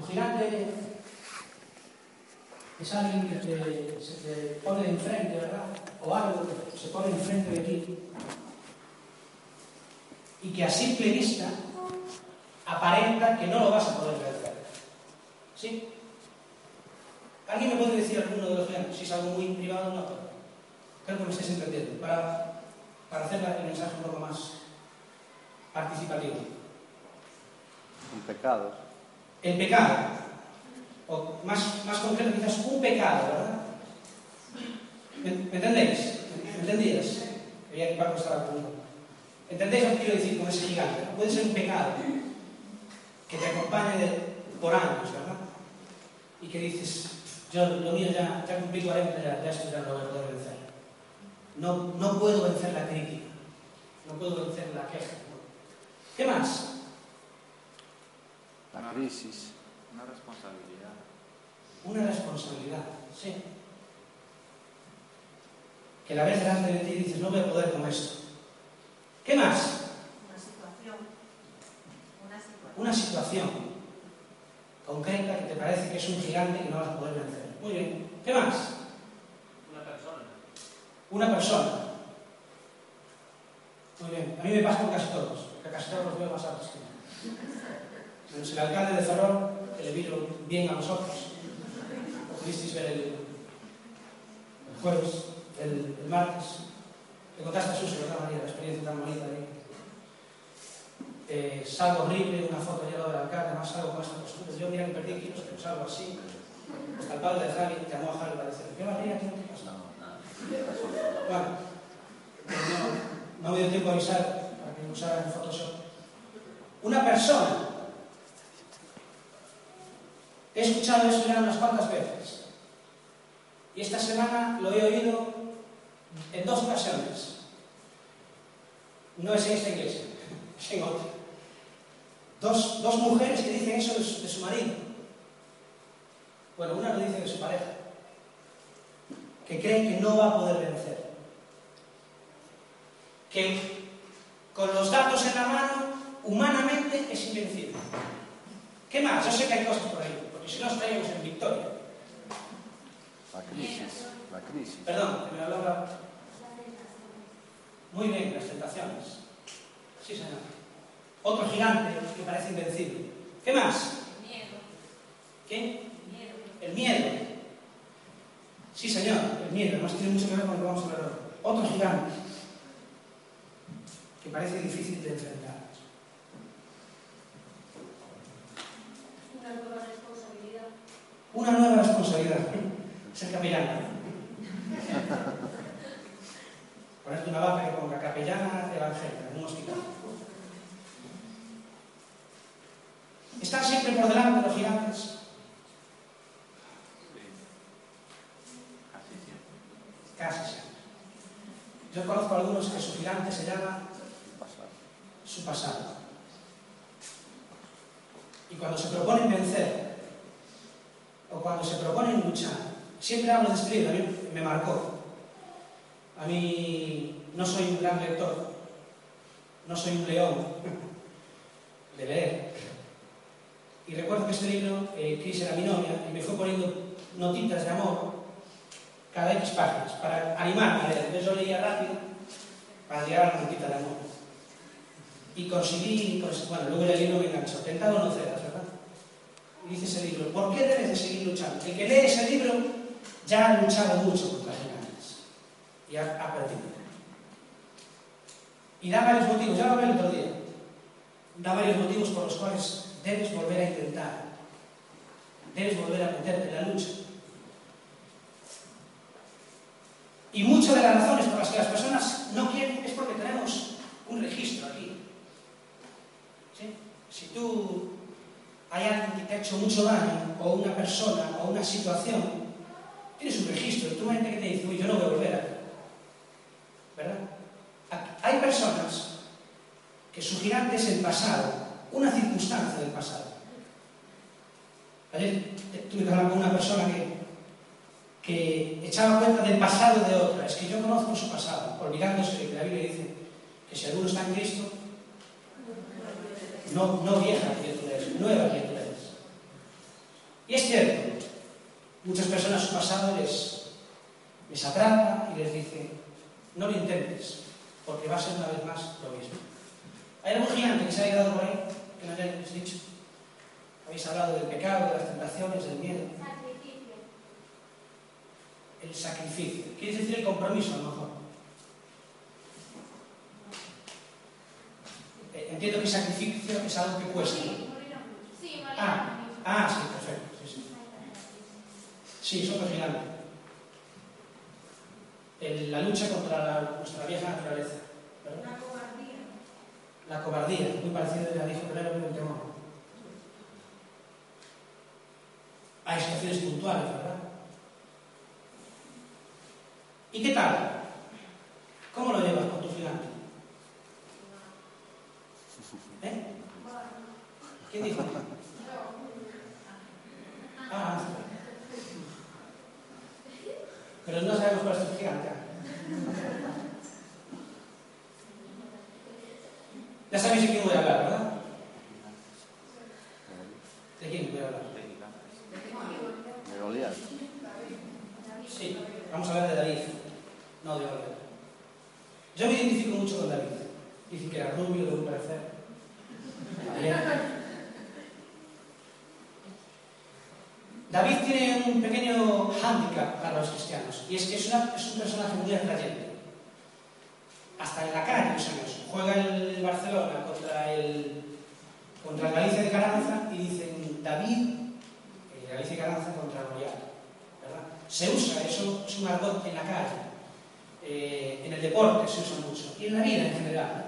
Tu gigante es alguien que te, se te pone enfrente, ¿verdad? O algo que se pone enfrente de ti. Y que a simple vista aparenta que no lo vas a poder vencer. ¿Sí? ¿Alguien me puede decir alguno de los gigantes? Si es algo muy privado, no. Creo que me estáis entendiendo. Para, para hacer el mensaje un poco más participativo. Un pecado. El pecado. O más, más concreto, quizás un pecado, ¿verdad? ¿Me, me entendéis? ¿Me entendías? Veía que Paco estaba conmigo. ¿Entendéis lo que quiero decir con ese gigante? ¿No? Puede ser un pecado que te acompañe de, por años, ¿verdad? Y que dices, yo lo mío ya, ya cumplí 40, ya, ya estoy ya no voy a poder vencer. No, no puedo vencer la crítica, no puedo vencer la queja. ¿Qué más? La crisis. Una responsabilidad. Una responsabilidad, sí. Que la ves delante de ti y dices, no voy a poder con esto. ¿Qué más? Una situación. Una situación. Una situación concreta que te parece que es un gigante que no vas a poder vencer. Muy bien. ¿Qué más? Una persona. Una persona. Muy bien. A mí me pasa con casi todos, porque a casi todos los veo más altos que yo. Menos el alcalde de Ferrol, que le vino bien a vosotros. Lo pudisteis ver el, el jueves, el, el martes. Le contaste a Suso, ¿verdad, María? La experiencia tan bonita ahí. Eh, salgo horrible, una foto al lado del alcalde, además salgo con esta postura. Yo mira que perdí kilos, pero salgo así. Hasta el padre de Javi llamó a Javi para decirle, ¿qué María? ¿Qué te pasa? No, nada. Bueno, no, no me dio tiempo a avisar para que usara el Photoshop. Una persona. He escuchado eso ya unas cuantas veces. Y esta semana lo he oído en dos ocasiones. No es en esta iglesia, es en otra. Dos, dos mujeres que dicen eso de su, de su marido. Bueno, una lo dice de su pareja. Que creen que no va a poder vencer que con los datos en la mano, humanamente es invencible. ¿Qué más? Yo sé que hay cosas por ahí, si no estaríamos en victoria. La crisis. La crisis. Perdón, que me hablaba. Muy bien, las tentaciones. Sí, señor. Otro gigante que parece invencible. ¿Qué más? Miedo. ¿Qué? Miedo. El miedo. Sí, señor, el miedo. Además tiene mucho que ver con lo que vamos a hablar hoy. Otro gigante que parece difícil de enfrentar. Una nueva responsabilidad. Una nueva responsabilidad. Ser capellana. Ponerte una vaca que ponga capellana evangélica en un hospital. Están siempre por delante los gigantes. Sí. Casi siempre. Casi siempre. Yo conozco a algunos que su gigante se llama su pasado. Y cuando se proponen vencer, o cuando se proponen luchar, siempre hablo de este libro, a mí me marcó. A mí no soy un gran lector, no soy un león de leer. Y recuerdo que este libro, eh, Cris era mi novia, y me fue poniendo notitas de amor cada X páginas para animarme a leer. Entonces yo leía rápido para llegar a la notita de amor. Y conseguí, cons- bueno, luego el libro me enganchó, Tentado no cedas, dice ese libro, ¿por qué debes de seguir luchando? El que lee ese libro ya ha luchado mucho contra las ganas y ha, ha, perdido. Y da varios motivos, ya lo hablé el otro día, da varios motivos por los cuales debes volver a intentar, debes volver a meterte en la lucha. Y muchas de las razones por las que las personas no quieren es porque tenemos un registro aquí. ¿Sí? Si tú hay alguien que te ha hecho mucho daño, o una persona, o una situación, tienes un registro, tú gente que te dice, uy, yo no voy a volver aquí. ¿Verdad? Hay personas que su gigante es el pasado, una circunstancia del pasado. Ayer tuve que hablar con una persona que, que echaba cuenta del pasado de otra. Es que yo conozco su pasado, olvidándose que la Biblia dice que si alguno está en Cristo, no, no vieja criatura es, nueva criatura es. pasado les, les atrapa y les dice, no lo intentes, porque va a ser una vez más lo mismo. ¿Hay algún gigante que se haya quedado por ahí que no hayáis dicho? Habéis hablado del pecado, de las tentaciones, del miedo, Sacrificio. el sacrificio. Quiere decir el compromiso, a lo mejor. Eh, Entiendo que sacrificio es algo que cuesta. Ah, ah, sí, perfecto. Sí, sí. Sí, eso es gigante. El- la lucha contra la- nuestra vieja naturaleza. ¿verdad? Una cobardía. La cobardía, muy parecida la dijo Pelero en el temor. Hay situaciones puntuales, ¿verdad? ¿Y qué tal? ¿Cómo lo llevas con tu gigante? ¿Eh? ¿Quién dijo? Ah, pero no sabemos cuál es tu gigante. Ya sabéis de quién voy a hablar, ¿verdad? ¿De quién voy a hablar? De Goliat. Sí, vamos a hablar de David, no de Goliat. Yo me identifico mucho con David. Dicen que era rubio, de un parecer. David tiene un pequeño hándicap para los cristianos, y es que es, un personaje muy atrayente. Hasta en la calle usan eso. Juega el Barcelona contra el, contra el Galicia de Caranza y dicen David, el Galicia de Caranza contra Goliat. ¿verdad? Se usa, eso es un argot en la calle. Eh, en el deporte se usa mucho. Y en la vida en general.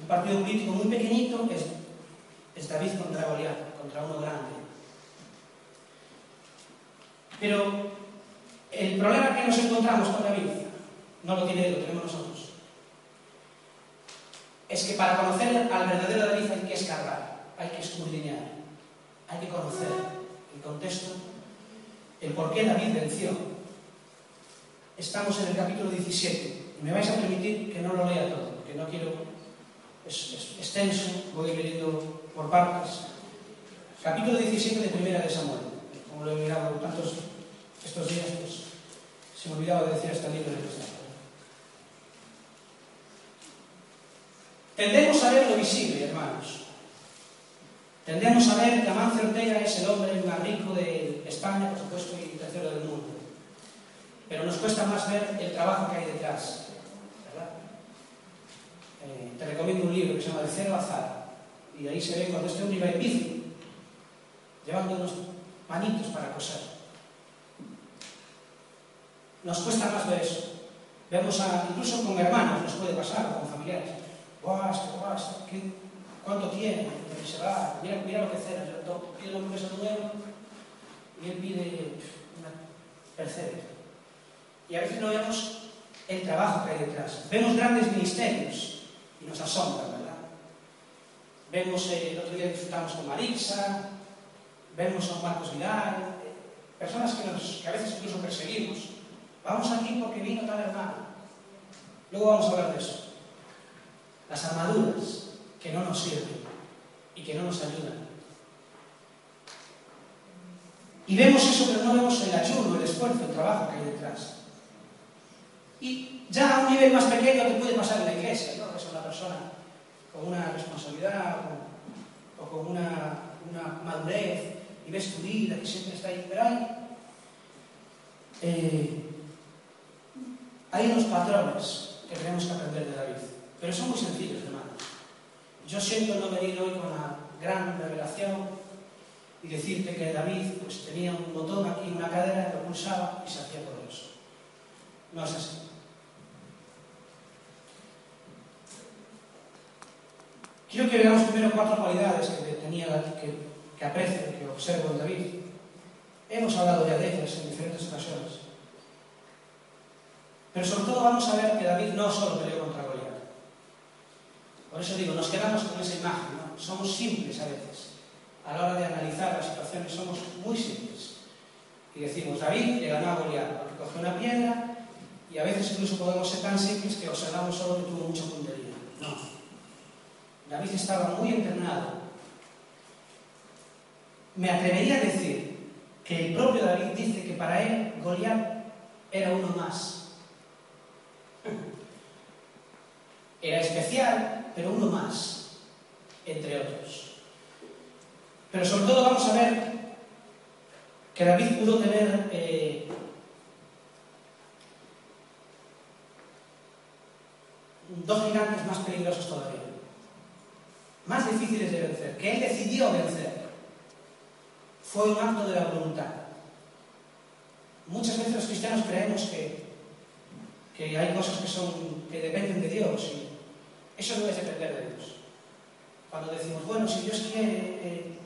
Un partido político muy pequeñito es, es David contra Goliat, contra uno grande. Pero el problema que nos encontramos con David no lo tiene él, lo tenemos nosotros. Es que para conocer al verdadero David hay que escarbar, hay que escudriñar, hay que conocer el contexto, el por qué David venció. Estamos en el capítulo 17. Y me vais a permitir que no lo lea todo, porque no quiero. Es, es extenso, voy leyendo por partes. Capítulo 17 de Primera de Samuel como lo he mirado tantos estos días, pues se me olvidaba de decir este libro de nuestra Tendemos a ver lo visible, hermanos. Tendemos a ver que Amancio Ortega es el hombre más rico de España, por supuesto, y tercero del mundo. Pero nos cuesta más ver el trabajo que hay detrás. ¿verdad? Eh, te recomiendo un libro que se llama De Cero Azar. Y ahí se ve cuando este hombre iba en bici, llevando unos manitos para coser. Nos cuesta más ver eso. Vemos a, incluso con hermanos, nos puede pasar, o con familiares. Guas, guas, que, ¿cuánto tiene? Porque se va, mira, mira lo que cena, yo pido lo que se duerme y él pide una percebe. Y a veces no vemos el trabajo que hay detrás. Vemos grandes ministerios y nos asombra, ¿verdad? Vemos, eh, el otro día disfrutamos con Marixa, vemos a Marcos Vidal, personas que, nos, que a veces incluso perseguimos. Vamos aquí porque vino tal hermano. Luego vamos a hablar de eso. Las armaduras que no nos sirven y que no nos ayudan. Y vemos eso, pero no vemos el ayuno, el esfuerzo, el trabajo que hay detrás. Y ya a un nivel más pequeño te puede pasar en la iglesia, ¿no? Es una persona con una responsabilidad o, o con una, una madurez e vida que sempre está en verán, eh, hai uns patrones que tenemos que aprender de David, pero son moi sencillos, hermanos. Yo siento no venir hoy con a gran revelación y decirte que David pues, tenía un botón aquí, una cadera, lo pulsaba y se hacía poderoso. No es así. Quiero que veamos primero cuatro cualidades que tenía, que que aprecio, que observo en David. Hemos hablado ya de ellas en diferentes ocasiones. Pero sobre todo vamos a ver que David no solo peleó contra Goliat. Por eso digo, nos quedamos con esa imagen, ¿no? Somos simples a veces. A la hora de analizar las situaciones somos muy simples. Y decimos, David le ganó a Goliat, porque cogió una piedra y a veces incluso podemos ser tan simples que observamos solo que tuvo mucha puntería. No. David estaba muy entrenado Me atrevería a decir que el propio David dice que para él Goliat era uno más. Era especial, pero uno más, entre otros. Pero sobre todo vamos a ver que David pudo tener eh, dos gigantes más peligrosos todavía, más difíciles de vencer, que él decidió vencer. Fue un acto de la voluntad. Muchas veces los cristianos creemos que, que hay cosas que, son, que dependen de Dios y eso no es depender de Dios. Cuando decimos, bueno, si Dios quiere, eh,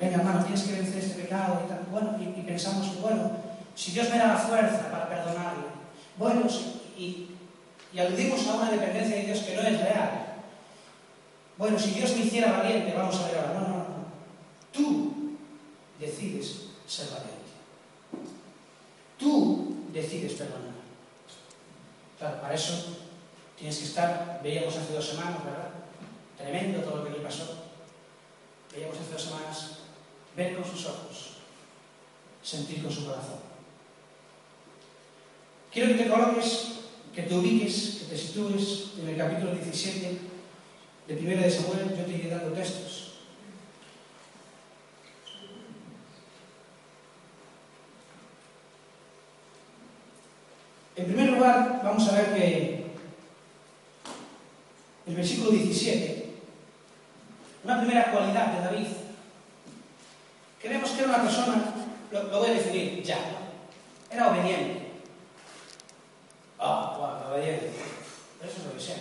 venga hermano, tienes que vencer este pecado y tal, bueno, y, y pensamos, bueno, si Dios me da la fuerza para perdonarle, bueno, si, y, y aludimos a una dependencia de Dios que no es real. Bueno, si Dios me hiciera valiente, vamos a ver ahora, no, no, no. Tú decides ser valiente. Tú decides perdonar. Claro, para eso tienes que estar, veíamos hace dos semanas, ¿verdad? Tremendo todo lo que le pasó. Veíamos hace dos semanas ver con sus ojos, sentir con su corazón. Quiero que te coloques, que te ubiques, que te sitúes en el capítulo 17 de Primera de Samuel, yo te iré dando textos. En primer lugar, vamos a ver que el versículo 17, una primera cualidad de David, creemos que era una persona, lo, lo voy a definir ya, era obediente. Ah, oh, wow, obediente. Pero eso es lo que sé.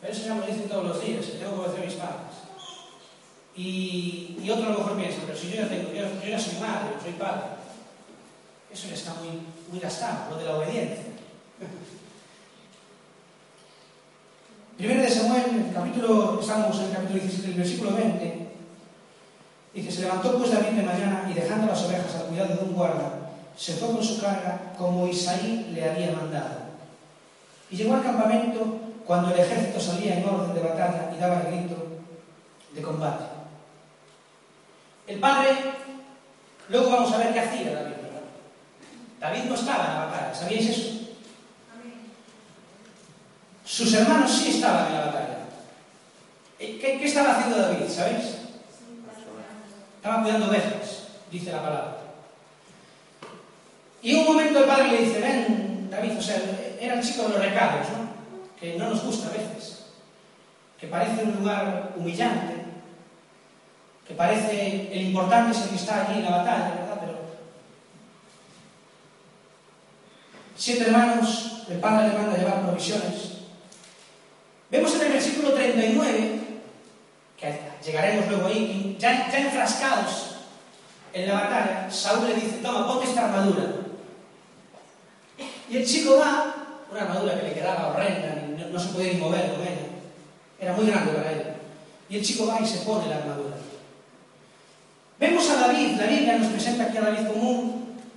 Pero eso ya me lo dicen todos los días, que tengo que obedecer a mis padres. Y, y otro a lo mejor piensa, pero si yo ya tengo, yo, yo ya soy madre, yo soy padre. Eso ya está muy, muy gastado, lo de la obediencia. Primero de Samuel, el capítulo, estamos en el capítulo 17, el versículo 20, dice, se levantó pues David de mañana y dejando las ovejas al cuidado de un guarda, se fue con su carga como Isaí le había mandado. Y llegó al campamento cuando el ejército salía en orden de batalla y daba el grito de combate. El padre, luego vamos a ver qué hacía David. David no estaba na batalla, sabíais eso? Sus hermanos sí estaban en la batalla. ¿Qué, qué estaba haciendo David, sabéis? Estaba cuidando ovejas, dice la palabra. Y un momento el padre le dice, ven, David, o sea, era el chico de los recados, ¿no? Que no nos gusta a veces, que parece un lugar humillante, que parece el importante es el que está allí en la batalla, siete hermanos el padre le manda a llevar provisiones. Vemos en el versículo 39, que llegaremos luego ahí, ya, ya enfrascados en la batalla, Saúl le dice, toma, ponte esta armadura. Y el chico va, una armadura que le quedaba horrenda, no, no se podía ni mover con ella, era muy grande para él. Y el chico va y se pone la armadura. Vemos a David, la Biblia nos presenta aquí a David como un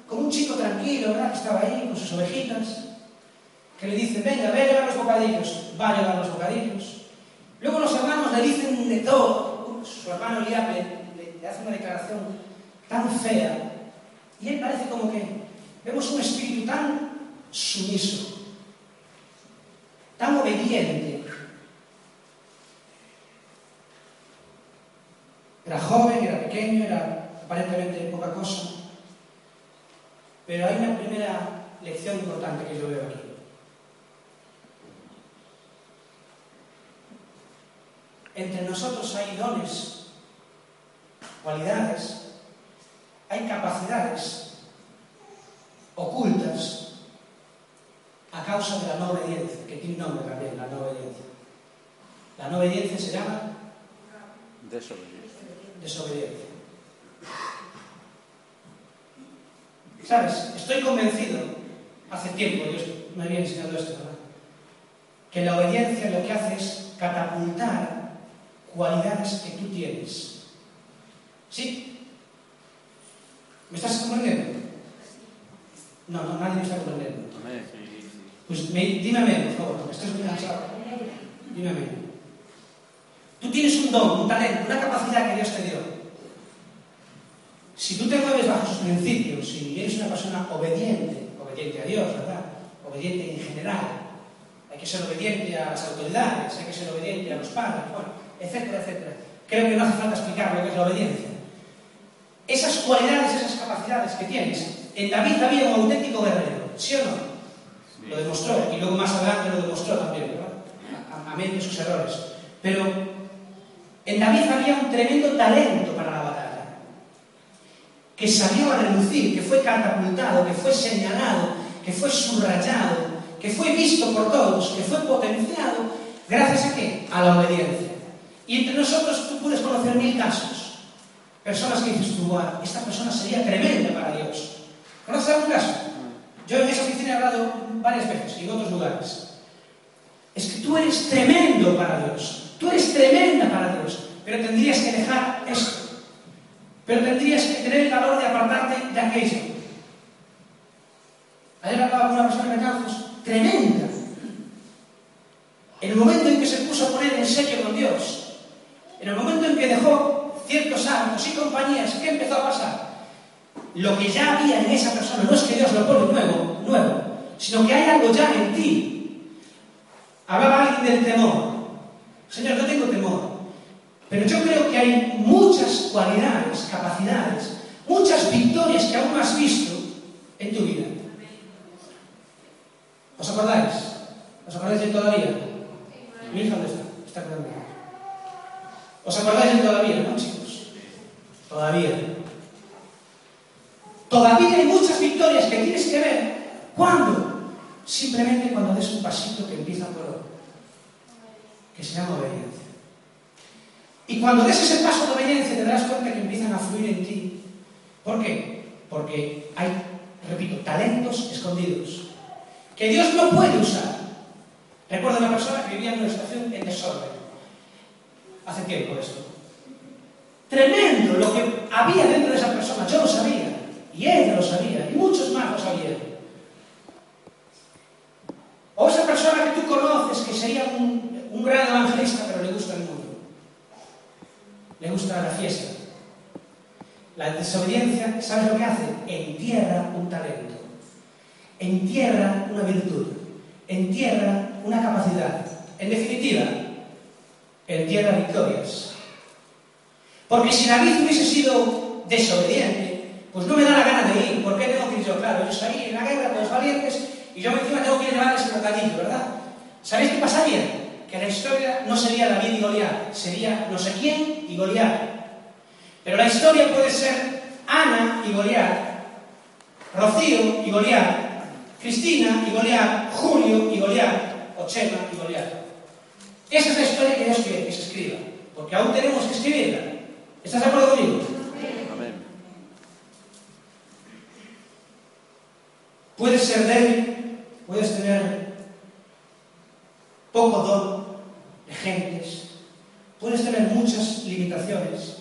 como un chico tranquilo, ¿verdad? Que estaba ahí con sus ovejitas, que le dicen, venga, ve a llevar los bocadillos, va a llevar los bocadillos. Luego los hermanos le dicen de todo, su hermano Eliabe le, le hace una declaración tan fea, y él parece como que vemos un espíritu tan sumiso, tan obediente. Era joven, era pequeño, era aparentemente poca cosa. Pero hay una primera lección importante que yo veo aquí. Entre nosotros hay dones, cualidades, hay capacidades ocultas a causa de la no obediencia, que tiene un nombre también, la no obediencia. La no obediencia se llama desobediencia. desobediencia. ¿Sabes? Estoy convencido, hace tiempo Dios me había enseñado esto, ¿verdad? Que la obediencia lo que hace es catapultar cualidades que tú tienes. ¿Sí? ¿Me estás comprendiendo? No, no, nadie me está comprendiendo. Pues me, dime amén, por favor, porque estoy muy cansado. Dime amén. Tú tienes un don, un talento, una capacidad que Dios te dio. Si tú te persona obediente, obediente a Dios, ¿verdad? Obediente en general. Hay que ser obediente a las autoridades, hay que ser obediente a los padres, bueno, etcétera, etcétera. Creo que no hace falta explicar lo que es la obediencia. Esas cualidades, esas capacidades que tienes. En David había un auténtico guerrero, ¿sí o no? Lo demostró, y luego más adelante lo demostró también, ¿verdad? A, a, a medio de sus errores. Pero en David había un tremendo talento para la que salió a relucir, que fue catapultado, que fue señalado, que fue subrayado, que fue visto por todos, que fue potenciado, gracias a qué? A la obediencia. Y entre nosotros tú puedes conocer mil casos. Personas que dices tú, esta persona sería tremenda para Dios. ¿Conoces algún caso? Yo en esa oficina he hablado varias veces y en otros lugares. Es que tú eres tremendo para Dios. Tú eres tremenda para Dios. Pero tendrías que dejar esto. Pero tendrías que tener el valor de apartarte de aquello. Ayer hablaba con una persona de Betanzos tremenda. En el momento en que se puso a poner en serio con Dios, en el momento en que dejó ciertos hábitos y compañías, ¿qué empezó a pasar? Lo que ya había en esa persona no es que Dios lo pone nuevo, nuevo, sino que hay algo ya en ti. Hablaba alguien del temor. Señor, no tengo temor. Pero yo creo que hay muchas cualidades, capacidades, muchas victorias que aún no has visto en tu vida. ¿Os acordáis? ¿Os acordáis de todavía? Mi hija dónde está? Está. ¿Os acordáis de todavía, no, chicos? Todavía. Todavía hay muchas victorias que tienes que ver. ¿Cuándo? Simplemente cuando des un pasito que empieza por otro. Que se llama obediencia. Y cuando des ese paso de obediencia te darás cuenta que empiezan a fluir en ti. ¿Por qué? Porque hay, repito, talentos escondidos que Dios no puede usar. Recuerdo una persona que vivía en una estación en desorden. Hace tiempo esto. Tremendo lo que había dentro de esa persona. Yo lo sabía. Y ella lo sabía. Y muchos más lo sabían. O esa persona que tú conoces que sería un, un gran evangelista, pero le gusta le gusta la fiesta. La desobediencia, ¿sabes lo que hace? Entierra un talento, entierra una virtud, entierra una capacidad. En definitiva, entierra victorias. Porque si David hubiese sido desobediente, pues no me da la gana de ir. ¿Por qué tengo que ir yo? Claro, yo salí en la guerra con los valientes y yo encima tengo que llevarles el bocadillo, ¿verdad? ¿Sabéis qué pasaría? Que la historia no sería David y Goliat, sería no sé quién y Goliat. Pero la historia puede ser Ana y Goliat, Rocío y Goliat, Cristina y Goliat, Julio y Goliat, o Chema y Goliat. Esa es la historia que Dios quiere que se escriba, porque aún tenemos que escribirla. ¿Estás de acuerdo conmigo? Amén. Puedes ser débil, puedes tener poco don de gentes, puedes tener muchas limitaciones,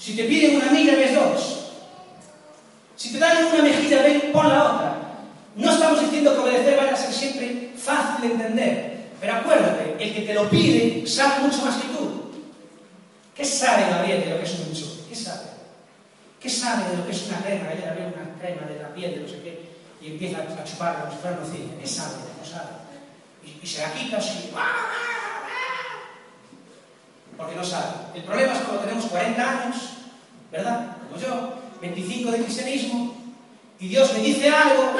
Si te piden una milla, ves dos. Si te dan una mejilla, ven, pon la otra. No estamos diciendo que obedecer vaya a ser siempre fácil de entender. Pero acuérdate, el que te lo pide sabe mucho más que tú. ¿Qué sabe Gabriel de lo que es un enchufe? ¿Qué sabe? ¿Qué sabe de lo que es una crema? Ayer había una crema de la piel de no sé qué y empieza a chuparla como si fuera. ¿Qué sabe? No sabe. Y, y se la quita así. Porque no sabe. El problema es cuando tenemos 40 años, ¿verdad? Como yo, 25 de cristianismo, y Dios me dice algo,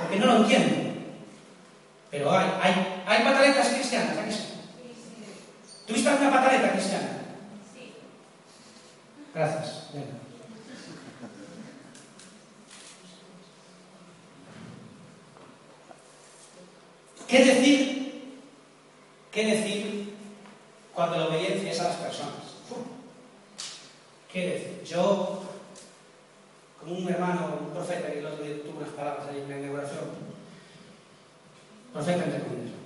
porque no lo entiendo. Pero hay, hay, hay pataletas cristianas, ¿a que sí? ¿Tuviste alguna pataleta cristiana? Sí. Gracias. Venga. ¿Qué decir? ¿Qué decir cuando la obediencia es a las personas? ¿Qué decir? Yo, como un hermano, un profeta que el otro día tuvo unas palabras ahí en la inauguración, profeta entre comillas,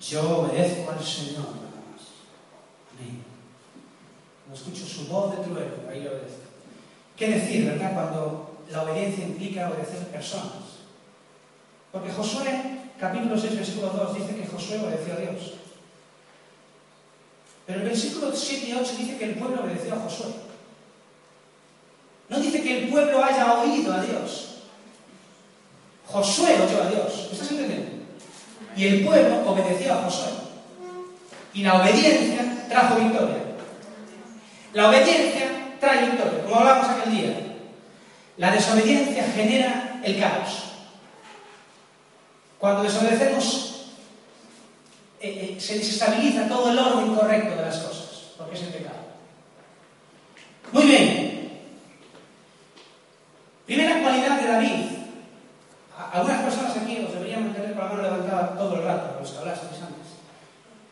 yo obedezco al Señor nada más. Amén. No escucho su voz de trueno, ahí lo obedezco. ¿Qué decir, verdad, cuando la obediencia implica obedecer personas? Porque Josué, capítulo 6, versículo 2, dice que Josué obedeció a Dios. Pero el versículo 7 y 8 dice que el pueblo obedeció a Josué. No dice que el pueblo haya oído a Dios. Josué oyó a Dios. ¿Me estás entendiendo? Y el pueblo obedeció a Josué. Y la obediencia trajo victoria. La obediencia trae victoria, como hablábamos aquel día. La desobediencia genera el caos. Cuando desobedecemos, eh, eh, se desestabiliza todo el orden correcto de las cosas, porque es el pecado. Muy bien. Primera cualidad de David. Algunas personas aquí os deberían mantener con la mano levantada todo el rato, con los que hablasteis antes,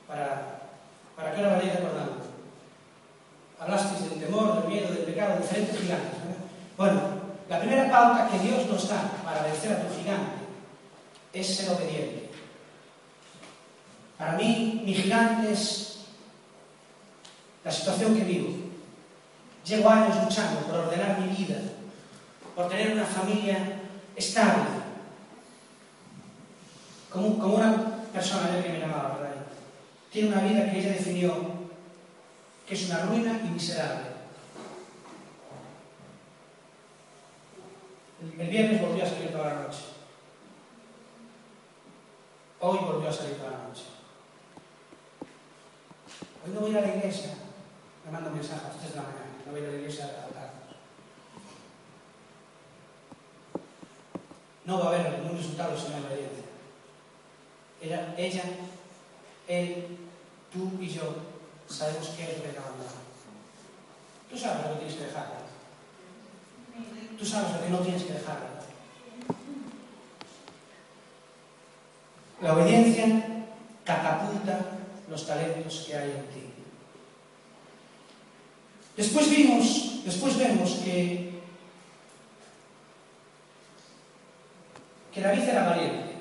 para, para que ahora vayáis recordando. Hablasteis del temor, del miedo, del pecado, diferentes gigantes. Bueno, la primera pauta que Dios nos da para vencer a tu gigante es ser obediente. Para mí, mi gigante es la situación que vivo. Llevo años luchando por ordenar mi vida, por tener una familia estable, como, una persona ayer que me llamaba, ¿verdad? Tiene una vida que ella definió que es una ruina y miserable. El viernes volvió a salir toda la noche. Hoy volvió a salir toda la noche. hoy no voy a ir a la iglesia, me mando un mensaje a las 3 de la mañana, no voy a ir a la iglesia a cantar. No va a haber ningún resultado sin la obediencia. Ella, ella, él, tú y yo sabemos qué es lo que acabamos Tú sabes lo que tienes que dejar. Tú sabes lo que no tienes que dejar. La obediencia catapulta los talentos que hay en ti. Después vimos, después vemos que, que David era valiente.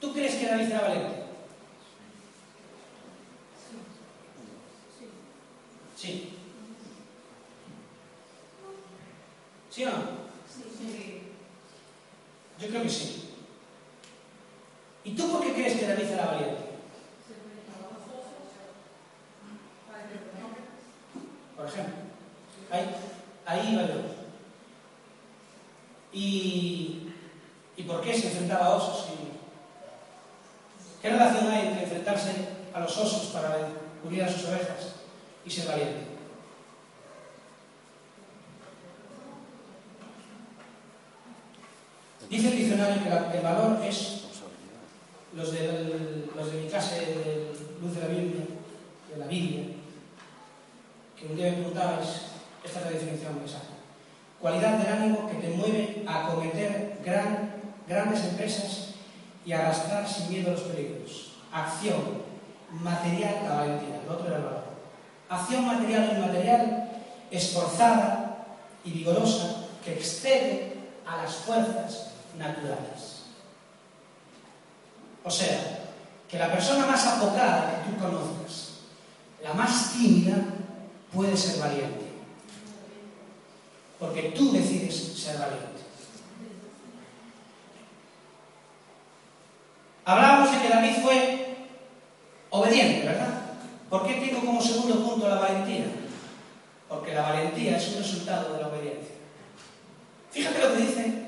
¿Tú crees que David era valiente? Sí. ¿Sí o no? Yo creo que sí. ¿Y tú por qué crees que David era valiente? Por ejemplo, ahí, ahí iba yo. ¿Y, ¿Y por qué se enfrentaba a osos? ¿Qué relación hay entre enfrentarse a los osos para cubrir a sus ovejas y ser valiente? Dice el diccionario que el valor es. los de, el, los de mi clase de Luz de la Biblia, de la Biblia, que un día me preguntabais, esta es la definición de esa. Cualidad del ánimo que te mueve a acometer gran, grandes empresas y a arrastrar sin miedo los peligros. Acción, material, la valentía, el otro era el valor. Acción material o inmaterial, esforzada y vigorosa, que excede a las fuerzas naturales. O sea, que la persona más apocada que tú conozcas, la más tímida, puede ser valiente. Porque tú decides ser valiente. Hablábamos de que David fue obediente, ¿verdad? ¿Por qué tengo como segundo punto la valentía? Porque la valentía es un resultado de la obediencia. Fíjate lo que dice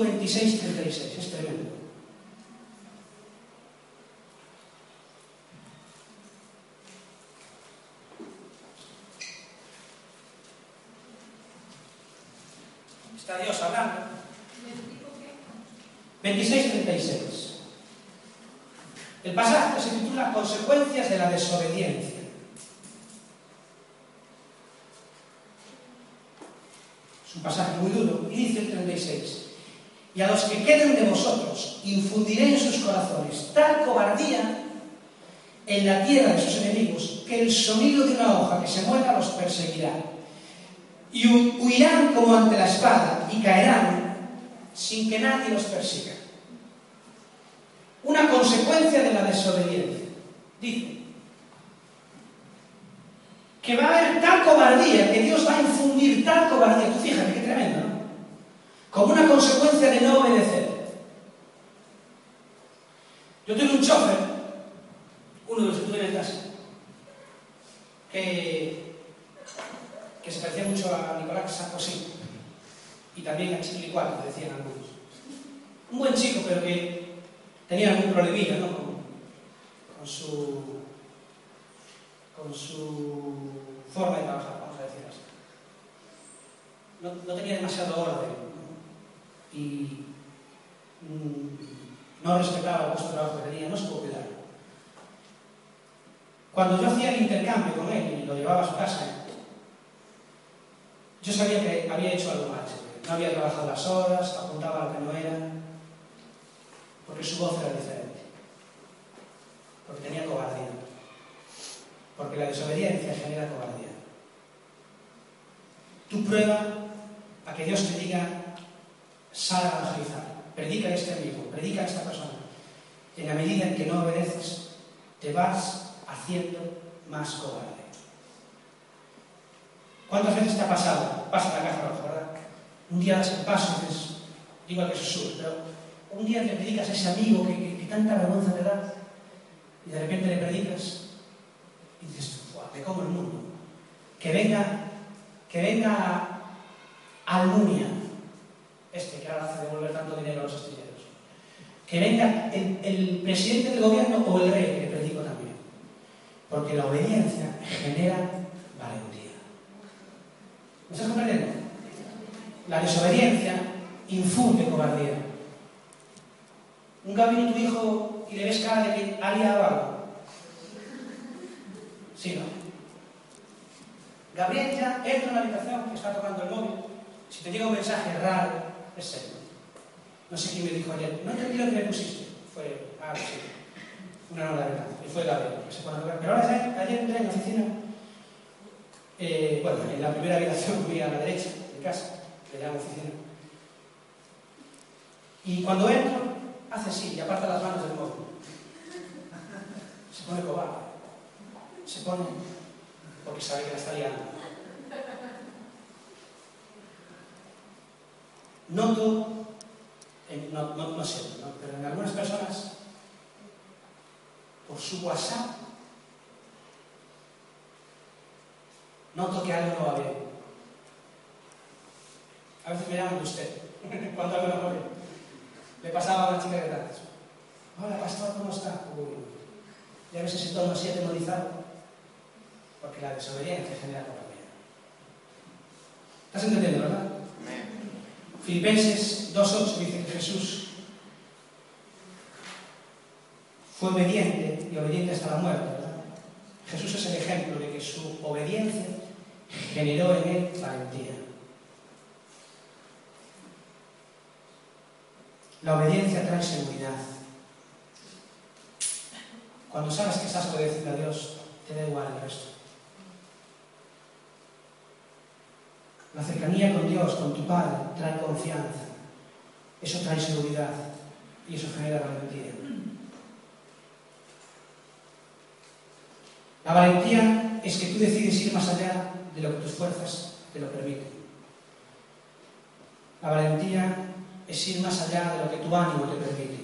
26, 36, es tremendo. Está Dios hablando. 26-36. El pasaje se titula Consecuencias de la desobediencia. Es un pasaje muy duro. Y dice el 36. Y a los que queden de vosotros infundiré en sus corazones tal cobardía en la tierra de sus enemigos que el sonido de una hoja que se mueva los perseguirá. Y hu- huirán como ante la espada y caerán sin que nadie los persiga. Una consecuencia de la desobediencia. Dice que va a haber tal cobardía, que Dios va a infundir tal cobardía. Tú fíjate qué tremendo. Como una consecuencia de no obedecer. Yo tuve un chofer, uno de los que tuve en casa, que, que se parecía mucho a Nicolás Sarkozy y también a Chiquilicuato, decían algunos. Un buen chico, pero que tenía algún problemilla, ¿no? Con, su con su forma de trabajar, vamos a decir así. No, tenía demasiado orden. Y mm, no respetaba que tenía, no se pudo cuidar. Cuando yo hacía el intercambio con él y lo llevaba a su casa, yo sabía que había hecho algo mal. No había trabajado las horas, apuntaba lo que no era, porque su voz era diferente, porque tenía cobardía, porque la desobediencia genera cobardía. Tú prueba a que Dios te diga, sal a evangelizar, predica a este amigo, predica a esta persona. En la medida en que no obedeces, te vas haciendo más cobarde. ¿Cuántas veces te ha pasado? Pasa la caja abajo, ¿verdad? Un día das el paso dices, digo que Jesús, pero un día le predicas a ese amigo que, que- tanta vergüenza te da y de repente le predicas y dices, "Buah, me como el mundo. Que venga, que venga Almunia, este que ahora hace devolver tanto dinero a los astilleros. Que venga el, presidente del gobierno o el rey, que predico también. Porque la obediencia genera valentía. ¿Me estás comprendiendo? La desobediencia infunde cobardía. ¿Nunca viene tu hijo y le ves cara de que ha liado algo? Sí, ¿no? Gabriel ya entra en la habitación está tocando el móvil. Si te llega un mensaje raro, es serio. No sé quién me dijo ayer. No entendí lo que me pusiste. Fue, ah, sí. Una nueva verdad. Y fue Gabriel. que se pone a tocar. Pero ahora ayer, entré en la oficina. eh, bueno, en la primera habitación fui a la derecha de casa, que llamo oficina. Y cuando entro, hace así y aparta las manos del móvil. Se pone cobarde. Se pone porque sabe que la está liando. Noto, no, no, no ¿no? pero en algunas personas, por su WhatsApp, noto que algo no va bien. A veces me llaman de usted, cuando algo no va bien. Le pasaba a una chica de antes. Hola, pastor, ¿cómo está? Uy, ya ves ese tono así atemorizado. Porque la desobediencia genera cobardía. ¿Estás entendiendo, verdad? Filipenses 2.8 dice que Jesús fue obediente y obediente hasta la muerte. Jesús es el ejemplo de que su obediencia generó en él valentía. La obediencia trae seguridad. Cuando sabes que estás obedeciendo a Dios, te da igual el resto. La cercanía con Dios, con tu Padre, trae confianza. Eso trae seguridad y eso genera valentía. La valentía es que tú decides ir más allá de lo que tus fuerzas te lo permiten. La valentía es ir más allá de lo que tu ánimo te permite.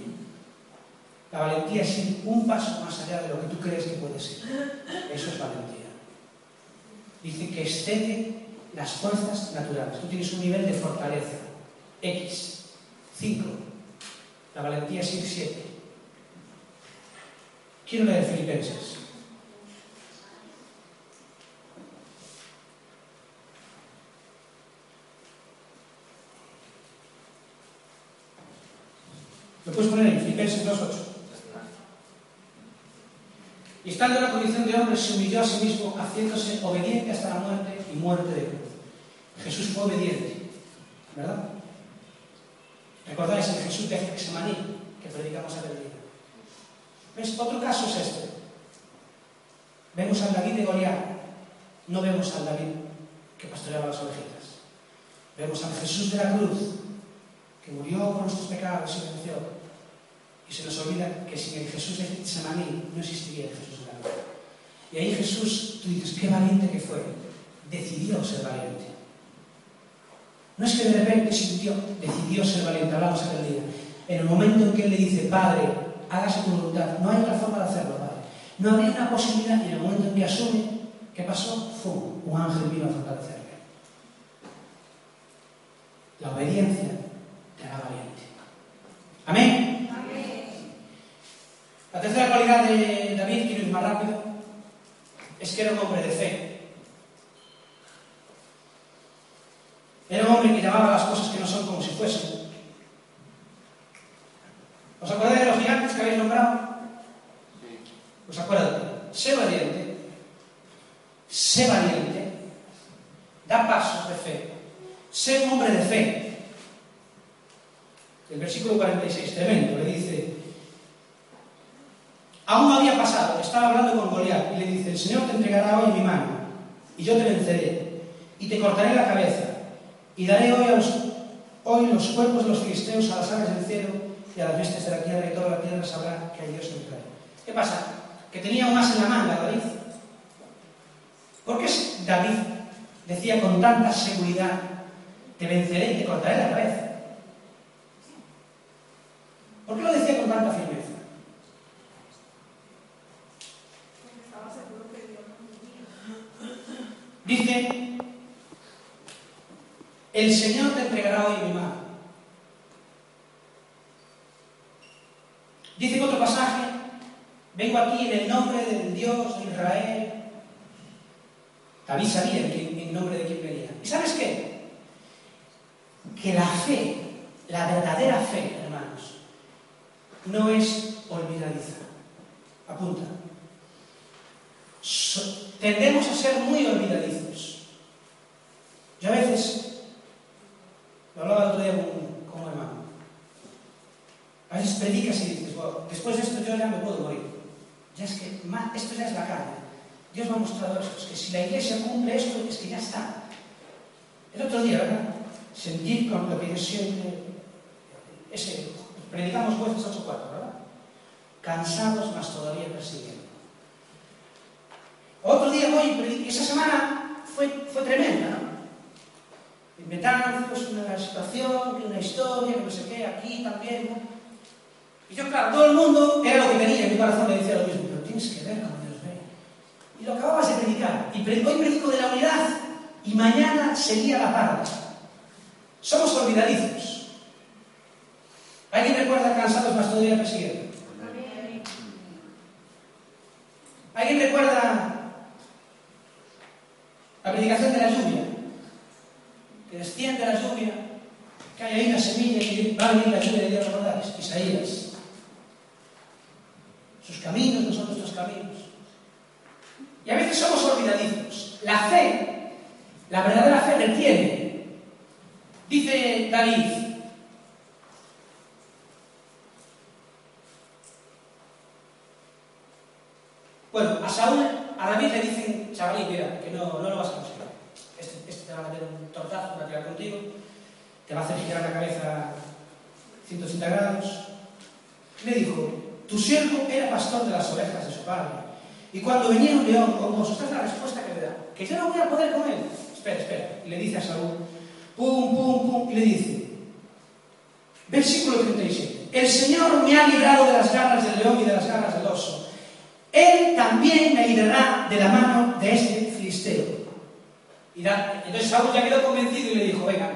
La valentía es ir un paso más allá de lo que tú crees que puedes ir. Eso es valentía. Dice que excede las fuerzas naturales. Tú tienes un nivel de fortaleza. X. 5. La valentía es ir 7. Quiero leer Filipenses. ¿Lo puedes poner en Filipenses 2.8? Y estando en la condición de hombre, se humilló a sí mismo, haciéndose obediente hasta la muerte y muerte de cruz. Jesús fue obediente, ¿verdad? ¿Recordáis el Jesús de Getsemaní que predicamos aquel día? ¿Ves? Otro caso es este. Vemos al David de Goliat, no vemos al David que pastoreaba las ovejitas. Vemos al Jesús de la cruz, que murió por nuestros pecados y venció. Y se nos olvida que sin el Jesús de Getsemaní no existiría el Jesús de la cruz. Y ahí Jesús, tú dices, qué valiente que fue. Decidió ser valiente. No es que de repente sintió, decidió ser valiente, hablamos aquel día. En el momento en que él le dice, Padre, hágase tu voluntad, no hay otra forma de hacerlo, Padre. No había una posibilidad, y en el momento en que asume, ¿qué pasó? Fum, un ángel vino a fortalecerle. La obediencia te hará valiente. ¿Amén? Amén. La tercera cualidad de David, quiero ir más rápido, es que era un hombre de fe. Era un hombre que llamaba las cosas que no son como si fuesen. ¿Os acordáis de los gigantes que habéis nombrado? ¿Os acuerdan? Sé valiente, sé valiente, da pasos de fe, sé un hombre de fe. El versículo 46, tremendo, le dice, aún no había pasado, estaba hablando con Goliat y le dice, el Señor te entregará hoy mi mano y yo te venceré y te cortaré la cabeza Y daré hoy, a los, hoy los cuerpos de los filisteos a las aves del cielo y a las bestias de la tierra, y toda la tierra sabrá que hay Dios en Israel. ¿Qué pasa? Que tenía más en la manga David. ¿Por qué David decía con tanta seguridad, te venceré y te cortaré la cabeza? ¿Por qué lo decía con tanta firmeza? Dice el Señor te entregará hoy mi mano. Dice en otro pasaje, vengo aquí en el nombre del Dios de Israel. David sabía en, nombre de quién venía. ¿Y sabes qué? Que la fe, la verdadera fe, hermanos, no es olvidadiza. Apunta. Tendemos a ser muy olvidadizos. Yo a veces, Lo hablaba el otro día con, con un hermano. A veces predicas y dices, bueno, después de esto yo ya me puedo morir. Ya es que ma, esto ya es la carne. Dios me ha mostrado esto. Es que si la iglesia cumple esto, es que ya está. El otro día, ¿verdad? Sentir con lo que yo siempre. Ese, predicamos jueces 8.4, ¿verdad? Cansados, más todavía persiguiendo. Otro día voy, esa semana fue, fue tremenda, ¿no? inventando pues, una situación, una historia, no sé qué, aquí también. Y yo, claro, todo el mundo era lo que venía, en mi corazón me decía lo mismo, pero tienes que ver como Dios ve. Y lo acababas de predicar. Y hoy predico de la unidad y mañana sería la párroquia. Somos olvidadizos. ¿Alguien recuerda cansados más todavía persiguiendo? ¿Alguien recuerda la predicación de la lluvia? Hay ahí una semilla que va a venir la lluvia de Dios, ¿recordáis? Isaías. Sus caminos no son nuestros caminos. Y a veces somos olvidadizos. La fe, la verdadera fe retiene. Dice David, Bueno, a Saúl, a David le dicen, chavalín, mira, que no, no lo vas a conseguir. Este, este te va a meter un tortazo, va a tirar contigo, te va a hacer girar la cabeza 180 grados. Le dijo, tu siervo era pastor de las ovejas de su padre. Y cuando venía un león con vos, esta es la respuesta que le da, que yo no voy a poder con él. Espera, espera. Y le dice a Saúl, pum, pum, pum, y le dice, versículo 37, el Señor me ha librado de las garras del león y de las garras del oso. Él también me librará de la mano de este filisteo. Y entonces Saúl ya quedó convencido y le dijo, venga,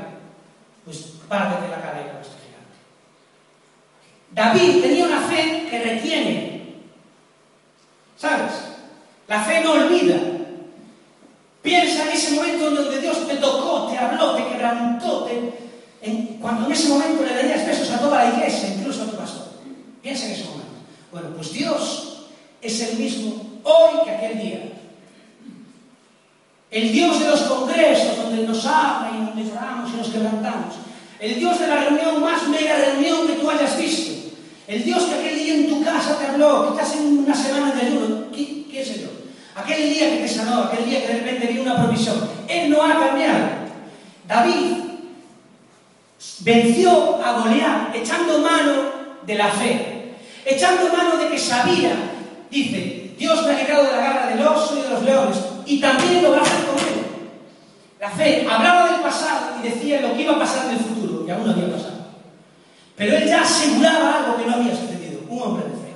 pues párate la y con este gigante. David tenía una fe que retiene. ¿Sabes? La fe no olvida. Piensa en ese momento en donde Dios te tocó, te habló, te quebrantó, te... En, cuando en ese momento le darías besos a toda la iglesia, incluso a tu pastor. Piensa en ese momento. Bueno, pues Dios es el mismo hoy que aquel día. El Dios de los congresos, donde nos habla y donde lloramos y nos quebrantamos. El Dios de la reunión más mega reunión que tú hayas visto. El Dios que aquel día en tu casa te habló, que estás en una semana de ayuno. ¿Qué, qué el Dios? Aquel día que te sanó, aquel día que de repente vino una provisión. Él no ha cambiado. David venció a Goliat echando mano de la fe, echando mano de que sabía Dice, Dios me ha librado de la garra del oso y de los leones, y también lo vas a comer. La fe hablaba del pasado y decía lo que iba a pasar en el futuro, y aún no había pasado. Pero él ya aseguraba algo que no había sucedido, un hombre de fe.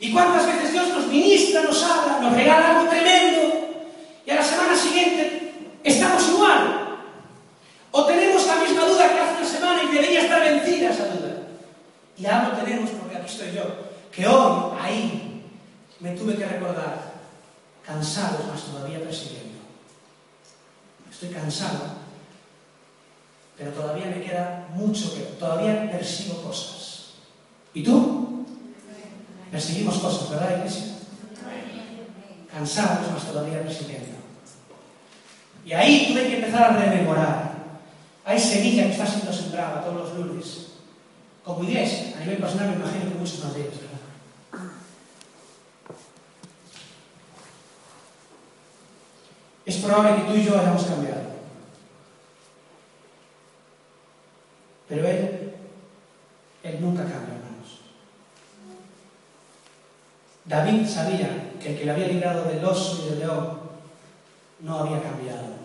¿Y cuántas veces Dios nos ministra, nos habla, nos regala algo tremendo, y a la semana siguiente estamos igual? O tenemos la misma duda que hace una semana y debería estar vencida esa duda. Y ahora lo tenemos porque aquí estoy yo, que hoy, ahí, me tuve que recordar cansado, más todavía persiguiendo. Estoy cansado, pero todavía me queda mucho que todavía persigo cosas. ¿Y tú? Perseguimos cosas, ¿verdad, iglesia? Cansados, más todavía persiguiendo. Y ahí tuve que empezar a rememorar. Hay semilla que está siendo sembrada todos los lunes. Como iglesia, a nivel personal me imagino que muchos más de ellos. Es probable que tú y yo hayamos cambiado. Pero Él, Él nunca cambia, hermanos. David sabía que el que le había librado del oso y del león no había cambiado.